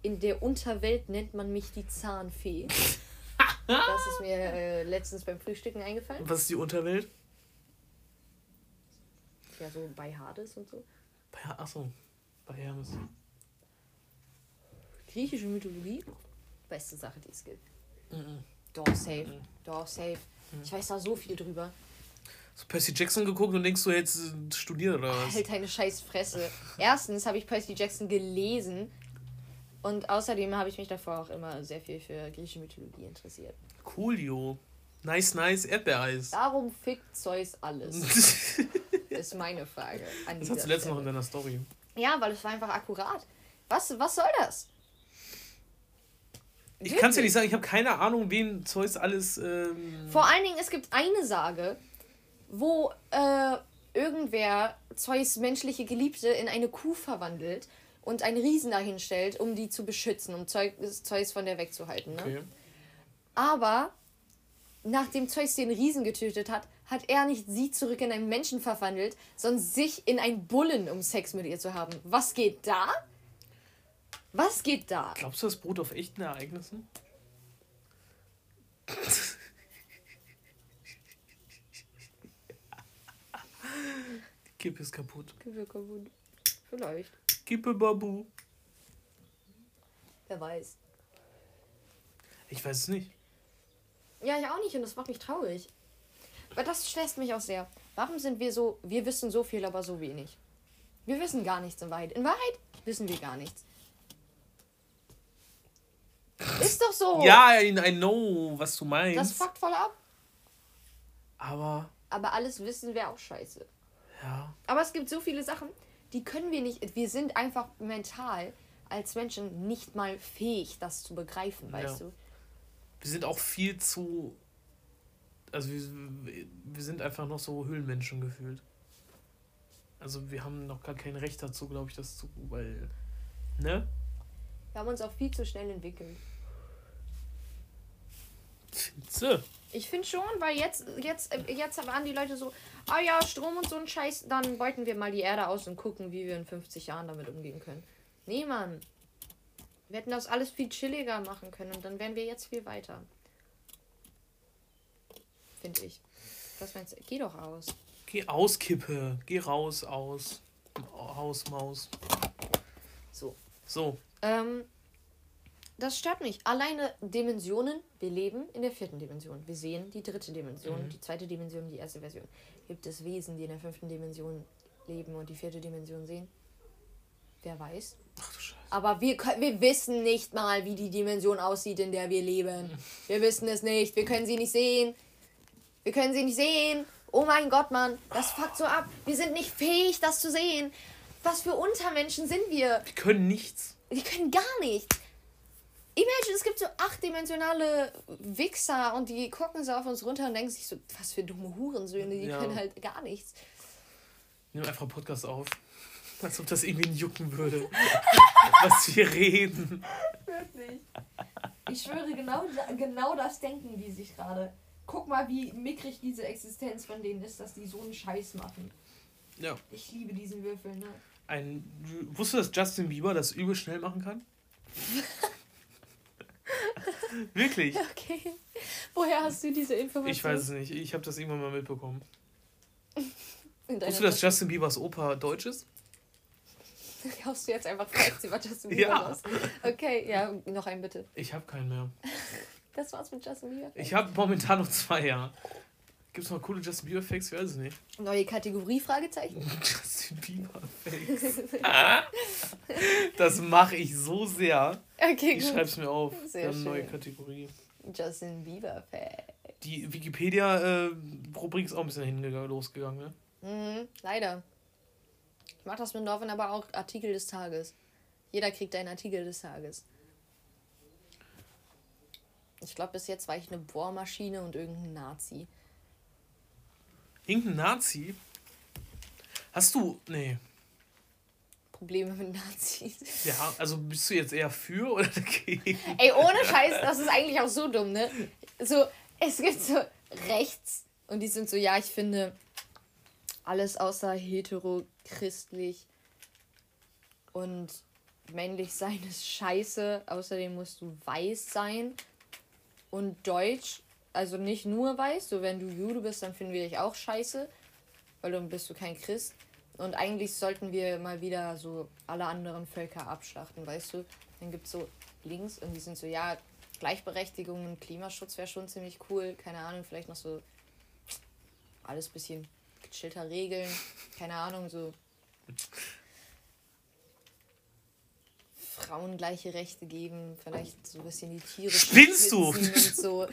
In der Unterwelt nennt man mich die Zahnfee. Das ist mir äh, letztens beim Frühstücken eingefallen. Was ist die Unterwelt? Ja, so bei Hades und so. Bei, achso, bei Hermes. Griechische Mythologie. Beste Sache, die es gibt. Mhm. Doch, safe. Doch, safe. Ich weiß da so viel drüber. Hast du Percy Jackson geguckt und denkst du, jetzt studiert oder was? Halt deine scheiß Fresse. Erstens habe ich Percy Jackson gelesen. Und außerdem habe ich mich davor auch immer sehr viel für griechische Mythologie interessiert. Coolio. Nice, nice Erdbeereis. Warum fickt Zeus alles? Ist meine Frage. An Das hast du letztens noch in deiner Story. Ja, weil es war einfach akkurat. Was, was soll das? Ich kann es ja nicht sagen, ich habe keine Ahnung, wen Zeus alles. Ähm, Vor allen Dingen, es gibt eine Sage, wo äh, irgendwer Zeus menschliche Geliebte in eine Kuh verwandelt und einen Riesen dahin stellt, um die zu beschützen, um Zeus, Zeus von der wegzuhalten. Ne? okay. Aber nachdem Zeus den Riesen getötet hat, hat er nicht sie zurück in einen Menschen verwandelt, sondern sich in einen Bullen, um Sex mit ihr zu haben. Was geht da? Was geht da? Glaubst du, das beruht auf echten Ereignissen? Die Kippe ist kaputt. Kippe kaputt. Vielleicht. Kippe Babu. Wer weiß. Ich weiß es nicht. Ja, ich auch nicht und das macht mich traurig. Aber das stresst mich auch sehr. Warum sind wir so, wir wissen so viel, aber so wenig? Wir wissen gar nichts in Wahrheit. In Wahrheit wissen wir gar nichts. Ist doch so. Ja, I I know, was du meinst. Das fuckt voll ab. Aber, Aber alles wissen wäre auch scheiße. ja. Aber es gibt so viele Sachen, die können wir nicht. Wir sind einfach mental als Menschen nicht mal fähig, das zu begreifen, weißt Ja. du? Wir sind auch viel zu. Also, wir, wir sind einfach noch so Höhlenmenschen gefühlt. Also, wir haben noch gar kein Recht dazu, glaube ich, das zu. Weil. Ne? Wir haben uns auch viel zu schnell entwickelt. Findste? Ich finde schon, weil jetzt, jetzt, äh, jetzt waren die Leute so, ah ja, Strom und so ein Scheiß, dann beuten wir mal die Erde aus und gucken, wie wir in 50 Jahren damit umgehen können. Nee, Mann. Wir hätten das alles viel chilliger machen können und dann wären wir jetzt viel weiter. Finde ich. Was meinst du? Geh doch aus. Geh aus, Kippe. Geh raus, aus. Haus, Maus. So. So. Ähm, das stört mich. Alleine Dimensionen. Wir leben in der vierten Dimension. Wir sehen die dritte Dimension, Mhm. die zweite Dimension, die erste Version. Gibt es Wesen, die in der fünften Dimension leben und die vierte Dimension sehen? Wer weiß. Ach du Scheiße. Aber wir, wir wissen nicht mal, wie die Dimension aussieht, in der wir leben. Wir wissen es nicht. Wir können sie nicht sehen. Wir können sie nicht sehen. Oh mein Gott, Mann. Das fuckt so ab. Wir sind nicht fähig, das zu sehen. Was für Untermenschen sind wir? Wir können nichts. Die können gar nichts. Imagine, es gibt so achtdimensionale Wichser und die gucken so auf uns runter und denken sich so, was für dumme Hurensöhne, die Ja. können halt gar nichts. Nimm einfach einen Podcast auf. Als ob das irgendwie jucken würde. was wir reden. Wirklich. Ich schwöre, genau, genau das denken die sich gerade. Guck mal, wie mickrig diese Existenz von denen ist, dass die so einen Scheiß machen. Ja. Ich liebe diesen Würfel, ne? Ein, wusstest du, dass Justin Bieber das übel schnell machen kann? Wirklich? Okay. Woher hast du diese Information? Ich weiß es nicht. Ich habe das irgendwann mal mitbekommen. Wusstest du, dass Justin Biebers Opa deutsch ist? Hast du jetzt einfach sie war Justin Bieber Ja. los. Okay, ja, noch einen bitte. Ich habe keinen mehr. Das war's mit Justin Bieber. Ich habe momentan noch zwei, ja. Gibt es noch coole Justin Bieber Facts? Ich weiß es nicht. Neue Kategorie, Fragezeichen. Justin Bieber Facts. Das mache ich so sehr. Okay, Ich schreibe es mir auf. Sehr haben eine neue schön. Kategorie. Justin Bieber Fan. Die Wikipedia-Rubrik ist auch ein bisschen hingegangen, losgegangen, ne? Mhm, leider. Ich mach das mit Norman aber auch Artikel des Tages. Jeder kriegt einen Artikel des Tages. Ich glaube, bis jetzt war ich eine Bohrmaschine und irgendein Nazi. Irgendein Nazi? Hast du. Nee. Probleme mit Nazis. Ja, also bist du jetzt eher für oder dagegen? Ey, ohne Scheiß, das ist eigentlich auch so dumm, ne? So, es gibt so rechts und die sind so, ja, ich finde alles außer hetero, christlich und männlich sein ist scheiße. Außerdem musst du weiß sein und deutsch, also nicht nur weiß. So, wenn du Jude bist, dann finden wir dich auch scheiße, weil dann bist du kein Christ. Und eigentlich sollten wir mal wieder so alle anderen Völker abschlachten, weißt du? Dann gibt es so links und die sind so, ja, Gleichberechtigung und Klimaschutz wäre schon ziemlich cool. Keine Ahnung, vielleicht noch so alles bisschen gechillter Regeln. Keine Ahnung, so Frauen gleiche Rechte geben, vielleicht so ein bisschen die Tiere. Spinnst du? Und, so.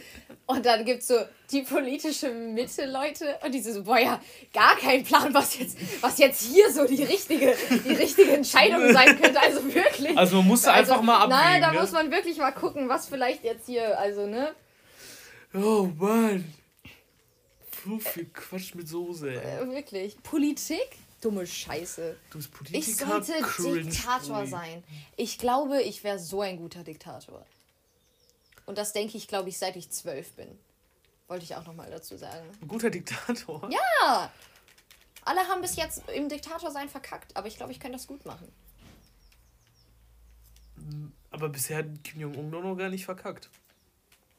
und dann gibt es so die politische Mitte, Leute, und die so, boah, ja, gar kein Plan, was jetzt, was jetzt hier so die richtige, die richtige Entscheidung sein könnte. Also wirklich. Also man musste Also, einfach mal abwägen. Nein, da ne? muss man wirklich mal gucken, was vielleicht jetzt hier, also, ne? Oh Mann. So viel Quatsch mit Soße. Äh, wirklich. Politik? Dumme Scheiße. Du bist Politiker. Ich sollte cringe, Diktator Ui. sein. Ich glaube, ich wäre so ein guter Diktator. Und das denke ich, glaube ich, seit ich zwölf bin. Wollte ich auch nochmal dazu sagen. Ein guter Diktator. Ja! Alle haben bis jetzt im Diktator sein verkackt, aber ich glaube, ich kann das gut machen. Aber bisher hat Kim Jong-un noch gar nicht verkackt.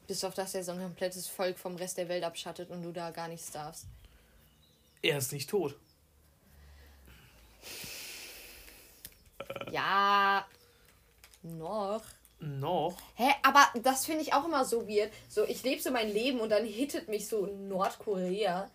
Bis auf das er so ein komplettes Volk vom Rest der Welt abschattet und du da gar nichts darfst. Er ist nicht tot. Ja. Noch. Noch? Hä, aber das finde ich auch immer so weird. So, ich lebe so mein Leben und dann hittet mich so Nordkorea.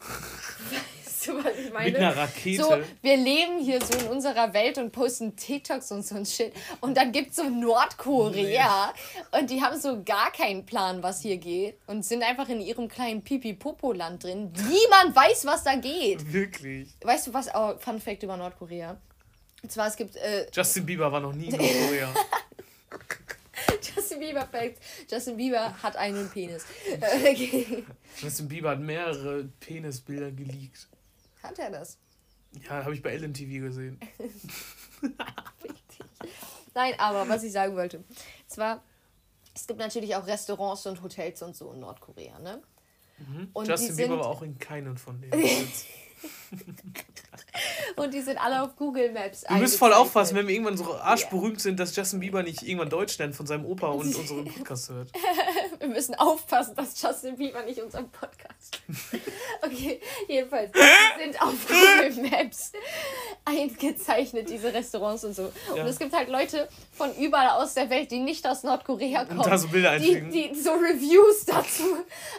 Weißt du, was ich meine? Mit einer Rakete. So, wir leben hier so in unserer Welt und posten TikToks und so ein Shit. Und dann gibt es so Nordkorea und die haben so gar keinen Plan, was hier geht. Und sind einfach in ihrem kleinen Pipi-Popo-Land drin. Niemand weiß, was da geht. Wirklich. Weißt du was? Oh, Fun Fact über Nordkorea. Und zwar, es gibt. Äh, Justin Bieber war noch nie in Nordkorea. Justin Bieber Fact. Justin Bieber hat einen Penis. Okay. Justin Bieber hat mehrere Penisbilder geleakt. Hat er das? Ja, habe ich bei LMTV gesehen. Nein, aber was ich sagen wollte. Zwar, es gibt natürlich auch Restaurants und Hotels und so in Nordkorea, ne? Und Justin Bieber war auch in keinen von denen. und die sind alle auf Google Maps. Wir müssen voll aufpassen, wenn wir irgendwann so arschberühmt sind, dass Justin Bieber nicht irgendwann Deutsch lernt von seinem Opa und unseren Podcast hört. Wir müssen aufpassen, dass Justin Bieber nicht unseren Podcast. Okay, jedenfalls. Die sind auf Google Maps eingezeichnet, diese Restaurants und so. Ja. Und es gibt halt Leute von überall aus der Welt, die nicht aus Nordkorea kommen. da so Bilder die, einfügen. die so Reviews dazu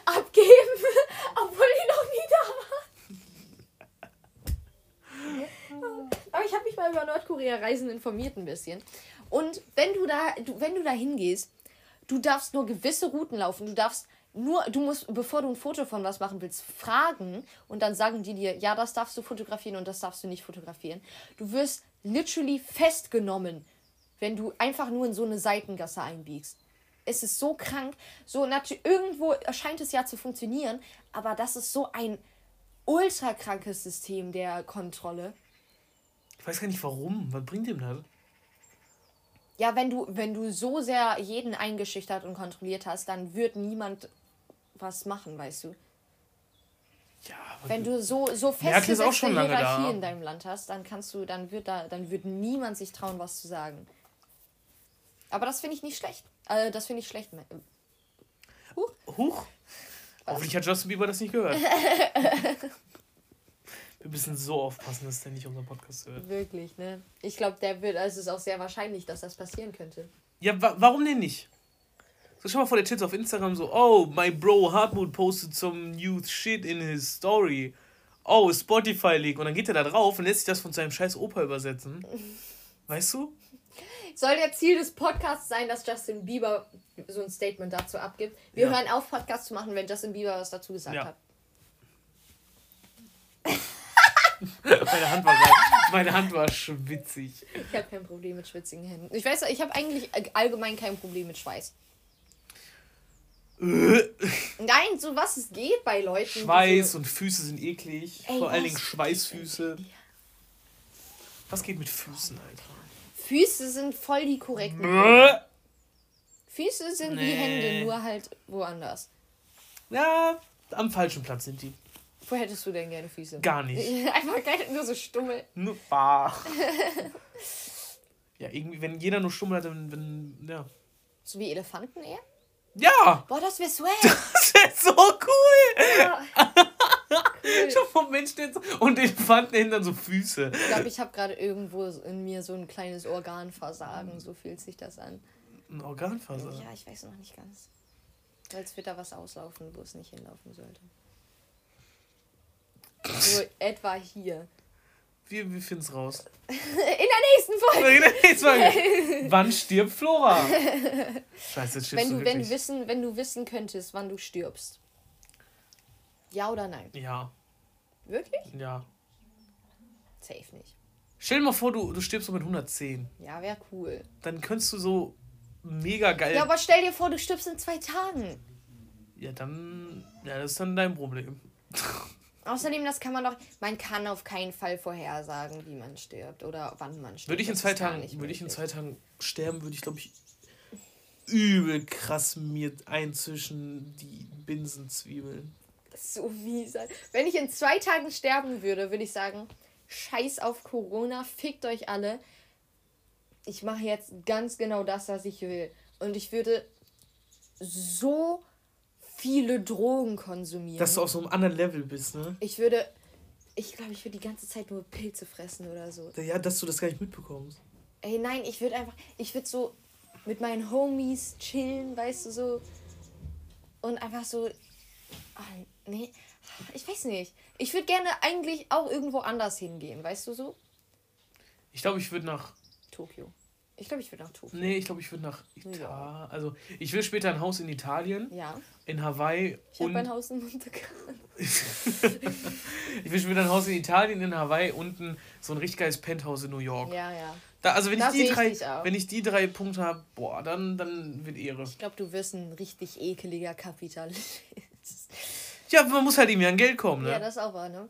abgeben, obwohl die noch nie da waren. Aber ich habe mich mal über Nordkorea-Reisen informiert ein bisschen. Und wenn du da, du, wenn du da hingehst, du darfst nur gewisse Routen laufen. Du darfst nur, du musst, bevor du ein Foto von was machen willst, fragen und dann sagen die dir, ja, das darfst du fotografieren und das darfst du nicht fotografieren. Du wirst literally festgenommen, wenn du einfach nur in so eine Seitengasse einbiegst. Es ist so krank, so natürlich irgendwo scheint es ja zu funktionieren, aber das ist so ein ultra krankes System der Kontrolle. Ich weiß gar nicht warum. Was bringt ihm das? Ja, wenn du, wenn du so sehr jeden eingeschüchtert und kontrolliert hast, dann wird niemand was machen, weißt du. Ja, aber Wenn du so, so ist auch festgesetzte schon lange Hierarchie da. in deinem Land hast, dann kannst du, dann wird da, dann wird niemand sich trauen, was zu sagen. Aber das finde ich nicht schlecht. Also das finde ich schlecht. Huch. Hoffentlich hat Justin Bieber das nicht gehört. Wir müssen so aufpassen, dass der nicht unseren Podcast hört. Wirklich, ne? Ich glaube, der wird, also es ist auch sehr wahrscheinlich, dass das passieren könnte. Ja, wa warum denn nicht? So, schau mal vor der Tits auf Instagram so, oh, my bro Hartmut posted some new shit in his story. Oh, Spotify Leak. Und dann geht er da drauf und lässt sich das von seinem scheiß Opa übersetzen. Weißt du? Soll der Ziel des Podcasts sein, dass Justin Bieber so ein Statement dazu abgibt? Wir Ja. hören auf, Podcast zu machen, wenn Justin Bieber was dazu gesagt Ja. hat. Meine Hand war, meine Hand war schwitzig. Ich habe kein Problem mit schwitzigen Händen. Ich weiß, ich habe eigentlich allgemein kein Problem mit Schweiß. Nein, so was es geht bei Leuten. Schweiß so, und Füße sind eklig. Ey, Vor allen? Dingen Schweißfüße. Was geht mit Füßen, Alter? Füße sind voll die korrekten. Bäh. Füße sind wie Nee. Hände, nur halt woanders. Ja, am falschen Platz sind die. Wo hättest du denn gerne Füße? Gar nicht. Einfach geil, nur so stummel. Nur, ah. ja, irgendwie, wenn jeder nur Stummel hat, dann, wenn, ja. So wie Elefanten eher? Ja! Boah, das wäre swag. Das ist so cool! Ja. cool. Schon vom Mensch steht so, und Elefanten hindern so Füße. Ich glaube, ich habe gerade irgendwo in mir so ein kleines Organversagen. So fühlt sich das an. Ein Organfaser. Ja, ich weiß noch nicht ganz. Als wird da was auslaufen, wo es nicht hinlaufen sollte. So etwa hier. Wir, wir finden es raus. In der nächsten Folge. Jetzt mal. Wann stirbt Flora? Scheiße, jetzt Wenn du du, wenn, wissen, wenn du wissen könntest, wann du stirbst. Ja oder nein? Ja, Wirklich? ja. Safe nicht. Stell dir mal vor, du, du stirbst so mit 110. Ja, wäre cool. Dann könntest du so mega geil. Ja, aber stell dir vor, du stirbst in zwei Tagen. Ja, dann. Ja, das ist dann dein Problem. Außerdem, das kann man doch. Man kann auf keinen Fall vorhersagen, wie man stirbt oder wann man stirbt. Würde ich in zwei Tagen, würde ich in zwei Tagen sterben, würde ich glaube ich übel krass mir einzwischen die Binsenzwiebeln. So wie sein. Wenn ich in zwei Tagen sterben würde, würde ich sagen, scheiß auf Corona, fickt euch alle. Ich mache jetzt ganz genau das, was ich will. Und ich würde so viele Drogen konsumieren. Dass du auf so einem anderen Level bist, ne? Ich würde, ich glaube, ich würde die ganze Zeit nur Pilze fressen oder so. Ja, dass du das gar nicht mitbekommst. Ey, nein, ich würde einfach, ich würde so mit meinen Homies chillen, weißt du, so. Und einfach so, ah, nee, ich weiß nicht. Ich würde gerne eigentlich auch irgendwo anders hingehen, weißt du so? Ich glaube, ich würde nach Tokio. Ich glaube, ich würde nach Tokio. Nee, ich glaube, ich würde nach Italien. Also, ich will später ein Haus in Italien. Ja. In Hawaii. Ich habe ein Haus in Monte Carlo. ich will später ein Haus in Italien, in Hawaii und ein, so ein richtig geiles Penthouse in New York. Ja, ja. Da, also wenn ich, die drei, ich wenn ich die drei Punkte habe, boah, dann, dann wird Ehre. Ich glaube, du wirst ein richtig ekeliger Kapitalist. Ja, man muss halt irgendwie an Geld kommen, ne? Ja, das auch war, ne?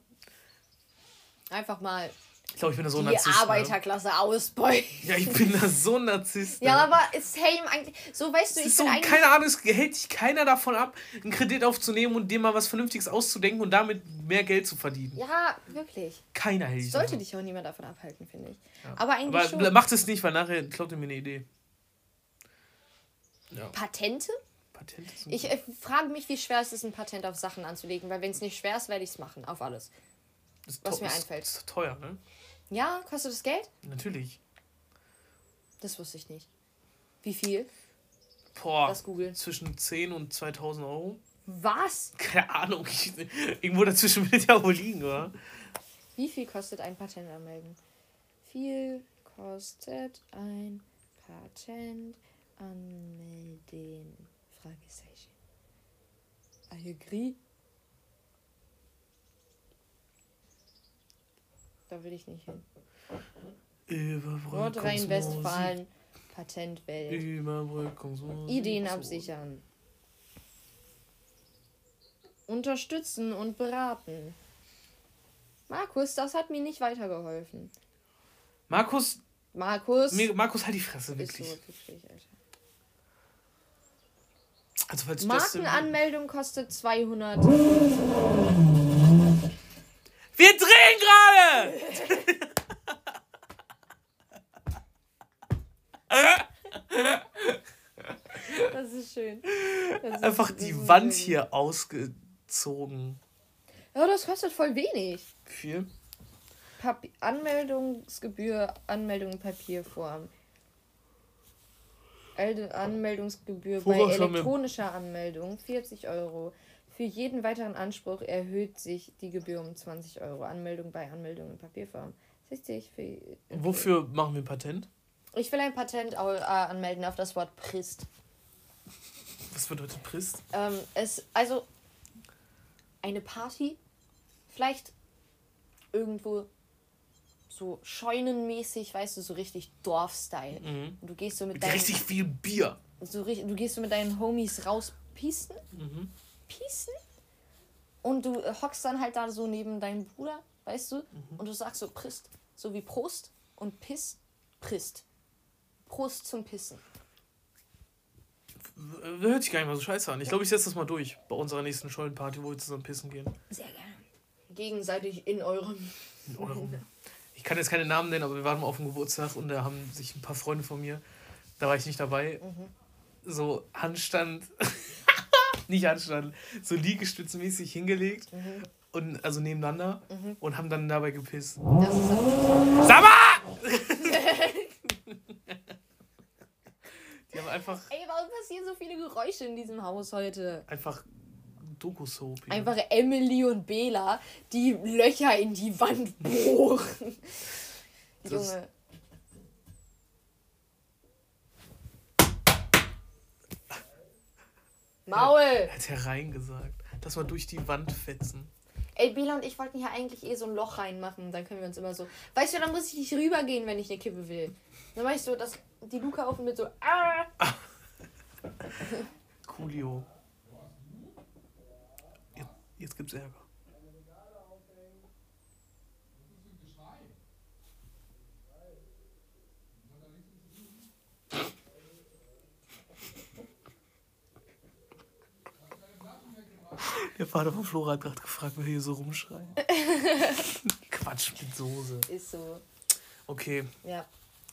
Einfach mal ich glaube, ich bin da so ein Narzisst. Die ne? Arbeiterklasse ne? ausbeuten. Ja, ich bin da so ein Narzisst. ja, ne? aber same eigentlich. So, weißt du, ich bin so, eigentlich. Keine Ahnung, es hält sich keiner davon ab, einen Kredit aufzunehmen und dir mal was Vernünftiges auszudenken und damit mehr Geld zu verdienen. Ja, wirklich. Keiner hält sich Sollte davon. dich auch niemand davon abhalten, finde ich. Ja. Aber eigentlich. Aber schon. macht es nicht, weil nachher klaut ihr mir eine Idee. Ja. Patente? Patente ich äh, frage mich, wie schwer es ist, ein Patent auf Sachen anzulegen, weil wenn es nicht schwer ist, werde ich es machen. Auf alles. was mir einfällt. Das ist teuer, ne? Ja, kostet das Geld? Natürlich. Das wusste ich nicht. Wie viel? Boah, das Google. zwischen 10 und 2000 Euro. Was? Keine Ahnung. irgendwo dazwischen wird ja wohl liegen, oder? Wie viel kostet ein Patent anmelden? Viel kostet ein Patent anmelden? Fragezeichen. I agree. Da will ich nicht hin. Nordrhein-Westfalen, Patentwelt. Ideen absichern. Unterstützen und beraten. Markus, das hat mir nicht weitergeholfen. Markus. Markus. Markus, halt die Fresse, wirklich. So, wirklich also, falls Markenanmeldung kostet 200. Wir drehen gerade! Das ist schön. Das ist, Einfach die Wand schön. hier ausgezogen. Ja, das kostet voll wenig. Viel? Papi Anmeldungsgebühr, Anmeldung in Papierform. Anmeldungsgebühr Worauf bei elektronischer Anmeldung 40 Euro. Für jeden weiteren Anspruch erhöht sich die Gebühr um 20 Euro. Anmeldung bei Anmeldung in Papierform. 60 für, okay. Wofür machen wir ein Patent? Ich will ein Patent äh, anmelden auf das Wort Prist. Was bedeutet Prist? Ähm, es, also eine Party, vielleicht irgendwo so scheunenmäßig, weißt du, so richtig Dorfstyle. Mhm. Du gehst so mit, mit deinen, richtig viel Bier. So, du gehst so mit deinen Homies rauspiesten. Mhm pießen. Und du äh, hockst dann halt da so neben deinem Bruder, weißt du? Mhm. Und du sagst so Prist. So wie Prost und Piss, Prist. Prost zum Pissen. Hört sich gar nicht mal so scheiße an. Ich glaube, ich setze das mal durch bei unserer nächsten Schollenparty, wo wir zusammen pissen gehen. Sehr gerne. Gegenseitig in eurem. In eurem. Ich kann jetzt keine Namen nennen, aber wir waren mal auf dem Geburtstag und da haben sich ein paar Freunde von mir, da war ich nicht dabei, mhm. so Handstand nicht anstanden, so liegestützmäßig hingelegt. Mhm. Und, also nebeneinander mhm. und haben dann dabei gepisst. Das ist Sag Die haben einfach. Ey, warum passieren so viele Geräusche in diesem Haus heute? Einfach Doku-Soap. Einfach Emily und Bela, die Löcher in die Wand bohren. Junge. Maul! Er hat hereingesagt. Das war durch die Wand fetzen. Ey, Bela und ich wollten hier eigentlich eh so ein Loch reinmachen. Dann können wir uns immer so. Weißt du, dann muss ich nicht rübergehen, wenn ich eine Kippe will. Dann mach ich so dass die Luke auf und mit so. Ah! Coolio. Jetzt, jetzt gibt's Ärger. Der Vater von Flora hat gerade gefragt, wer hier so rumschreit. Quatsch mit Soße. Ist so. Okay. Ja.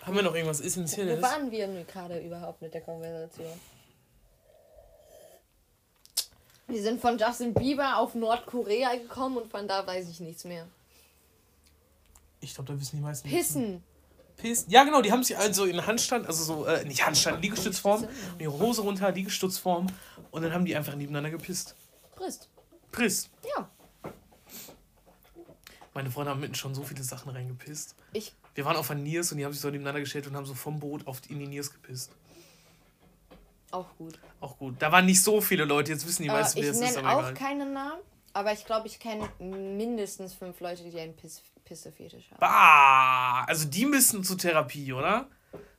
Haben wir noch irgendwas Wo Essentielles? waren wir denn gerade überhaupt mit der Konversation? Wir sind von Justin Bieber auf Nordkorea gekommen und von da weiß ich nichts mehr. Ich glaube, da wissen die meisten. Pissen. Pissen. Ja, genau, die haben sich also in Handstand, also so, äh, nicht Handstand, Liegestützform, ihre Hose runter, Liegestützform und dann haben die einfach nebeneinander gepisst. Frisst. Piss. Ja. Meine Freunde haben mitten schon so viele Sachen reingepisst. Ich. Wir waren auf der Niers und die haben sich so nebeneinander gestellt und haben so vom Boot auf in die Niers gepisst. Auch gut. Auch gut. Da waren nicht so viele Leute, jetzt wissen die Äh, meisten, wer ich es ist, nenne aber auch egal. keinen Namen, aber ich glaube, ich kenne mindestens fünf Leute, die einen Piss Pissefetisch haben. Bah! Also die müssen zur Therapie, oder?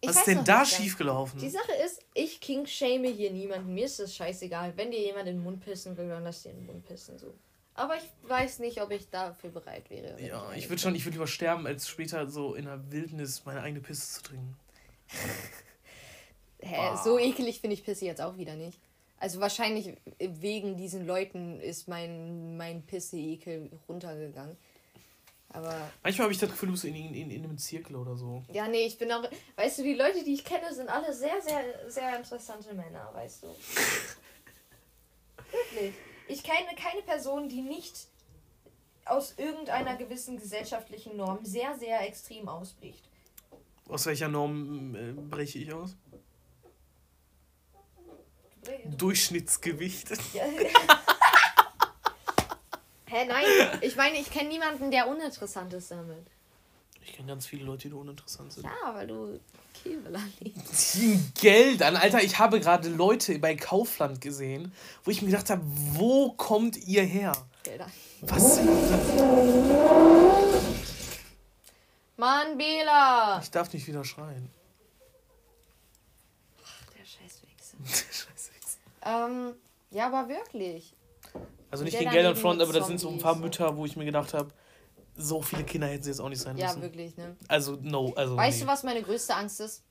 Ich Was ist denn da schiefgelaufen? Die Sache ist, ich king shame hier niemanden. Mir ist das scheißegal. Wenn dir jemand in den Mund pissen will, dann lass dir in den Mund pissen. So. Aber ich weiß nicht, ob ich dafür bereit wäre. Ja, ich ehrlich würde schon, ich würde lieber sterben, als später so in der Wildnis meine eigene Pisse zu trinken. Hä, Bah. so eklig finde ich Pisse jetzt auch wieder nicht. Also wahrscheinlich wegen diesen Leuten ist mein, mein Pisse-Ekel runtergegangen. Aber Manchmal habe ich das Gefühl, du bist in, in, in einem Zirkel oder so. ja, nee, ich bin auch. Weißt du, die Leute, die ich kenne, sind alle sehr, sehr, sehr interessante Männer, weißt du. Wirklich. Ich kenne keine Person, die nicht aus irgendeiner gewissen gesellschaftlichen Norm sehr, sehr extrem ausbricht. Aus welcher Norm äh, breche ich aus? Du- Durchschnittsgewicht. Ja. Hä, nein. Ich meine, ich kenne niemanden, der uninteressant ist damit. Ich kenne ganz viele Leute, die uninteressant sind. Ja, weil du Kiewer Ziehen Geld an. Alter, ich habe gerade Leute bei Kaufland gesehen, wo ich mir gedacht habe, wo kommt ihr her? Was sind das? Mann, Bela! Ich darf nicht wieder schreien. Der Scheißwichser. Scheiße. Ähm, ja, aber wirklich. Also nicht Der gegen Geld an daneben Front, aber das sind so ein paar Mütter, wo ich mir gedacht habe, so viele Kinder hätten sie jetzt auch nicht sein Ja, müssen. wirklich, ne? Also, no. Also, Weißt nee. du, was meine größte Angst ist?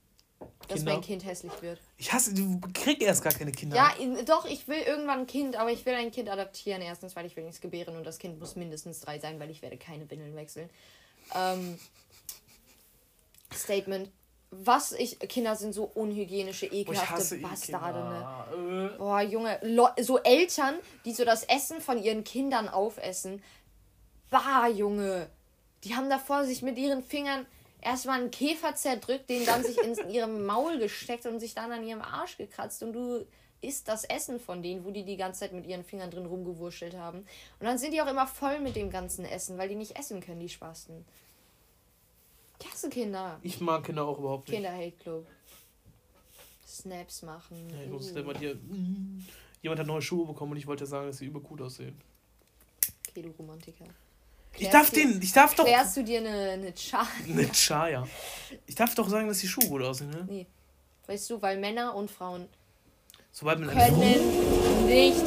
Dass Kinder? mein Kind hässlich wird. Ich hasse, du kriegst erst gar keine Kinder. Ja, doch, ich will irgendwann ein Kind, aber ich will ein Kind adoptieren. Erstens, weil ich will nichts gebären und das Kind muss mindestens drei sein, weil ich werde keine Windeln wechseln. Ähm, Statement. Was ich. Kinder sind so unhygienische, ich ekelhafte eh Bastarde, ne? Kinder. Äh. Boah, Junge, so Eltern, die so das Essen von ihren Kindern aufessen. Bah, Junge. Die haben davor sich mit ihren Fingern erstmal einen Käfer zerdrückt, den dann sich in ihrem Maul gesteckt und sich dann an ihrem Arsch gekratzt. Und du isst das Essen von denen, wo die die ganze Zeit mit ihren Fingern drin rumgewurschtelt haben. Und dann sind die auch immer voll mit dem ganzen Essen, weil die nicht essen können, die Spasten. Ich hasse Kinder. Ich mag Kinder auch überhaupt nicht. Kinder-Hate Club. Snaps machen. Ja, ich muss Uh. immer dir. Jemand hat neue Schuhe bekommen und ich wollte sagen, dass sie über gut aussehen. Okay, du Romantiker. Ich darf Klärst du- den, ich darf doch. Klärst du dir eine, eine Char? Eine Chaya. Ich darf doch sagen, dass die Schuhe gut aussehen, ne? Nee. Weißt du, weil Männer und Frauen Sobald man können nicht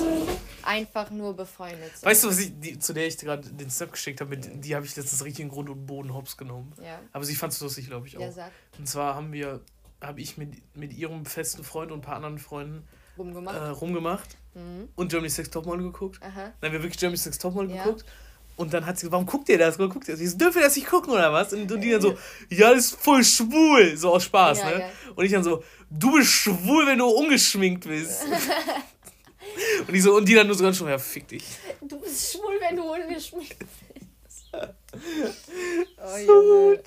einfach nur befreundet sein. Weißt du, was ich, die, zu der ich gerade den Snap geschickt habe, die habe ich letztens richtig in Grund und Boden hops genommen. Ja, Aber sie fand es lustig, glaube ich auch. ja, sag. Und zwar haben wir, habe ich mit, mit ihrem festen Freund und ein paar anderen Freunden äh, Rumgemacht. rumgemacht Mhm. und Germany's Sex Topmodel geguckt. Aha. Dann haben wir wirklich Germany's Sex Topmodel Ja. geguckt. Und dann hat sie gesagt, warum guckt ihr das? Warum guckt ihr das? Ich so, dürfen wir das nicht gucken oder was? Und, und die dann so, ja, das ist voll schwul. So aus Spaß, Ja, ne? geil. Und ich dann so, du bist schwul, wenn du ungeschminkt bist. und, die so, und die dann nur so ganz schon, ja, fick dich. Du bist schwul, wenn du ungeschminkt bist. oh, So Junge.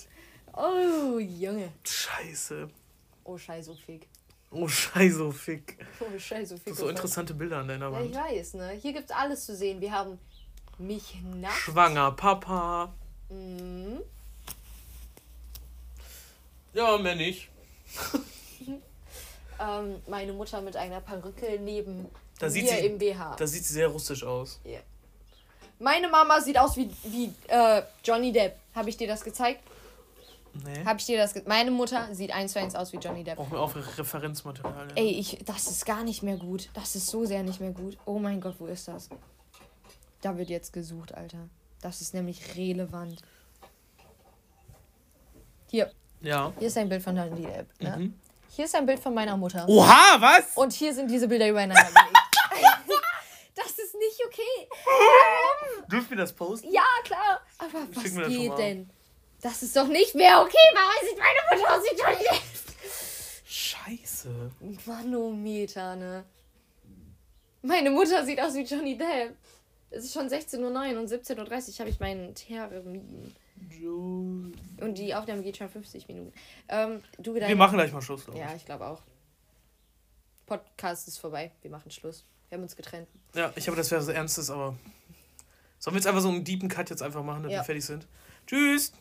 Oh, Junge. Scheiße. Oh, scheiße, fick. Oh, scheiße, fick. Oh, scheiße, fick. Das so interessante Bilder an deiner Ja, ich Wand. weiß, ne? Hier gibt's alles zu sehen. Wir haben mich nackt. Schwanger, Papa. Mhm. Ja, mehr nicht. Ähm, meine Mutter mit einer Perücke neben Da sieht sie- im BH. Da sieht sie sehr russisch aus. Meine Mama sieht aus wie, wie äh, Johnny Depp. Habe ich dir das gezeigt? Nee. Habe ich dir das ge Meine Mutter sieht eins zu eins aus wie Johnny Depp. Brauchen wir auch Referenzmaterial. Ja. Ey, ich, das ist gar nicht mehr gut. Das ist so sehr nicht mehr gut. Oh mein Gott, wo ist das? Da wird jetzt gesucht, Alter. Das ist nämlich relevant. Hier, Ja. hier ist ein Bild von Johnny Depp. Ne? Mhm. Hier ist ein Bild von meiner Mutter. Oha, was? Und hier sind diese Bilder übereinander gelegt. Okay. Dürfen wir das posten? Ja, klar. Aber was Schick mir geht denn? Das ist doch nicht mehr okay. Warum sieht meine Mutter aus wie Johnny Depp? Scheiße. Manometer, ne? Meine Mutter sieht aus wie Johnny Depp. Es ist schon 16.09 Uhr und 17.30 Uhr habe ich meinen Termin. Und die Aufnahme geht schon 50 Minuten. Ähm, du Wir machen gleich mal Schluss. Ja, ich glaube auch. Podcast ist vorbei. Wir machen Schluss. Wir haben uns getrennt. Ja, ich habe das wäre so ernstes, aber. Sollen wir jetzt einfach so einen deepen Cut jetzt einfach machen, dass Ja. wir fertig sind? Tschüss!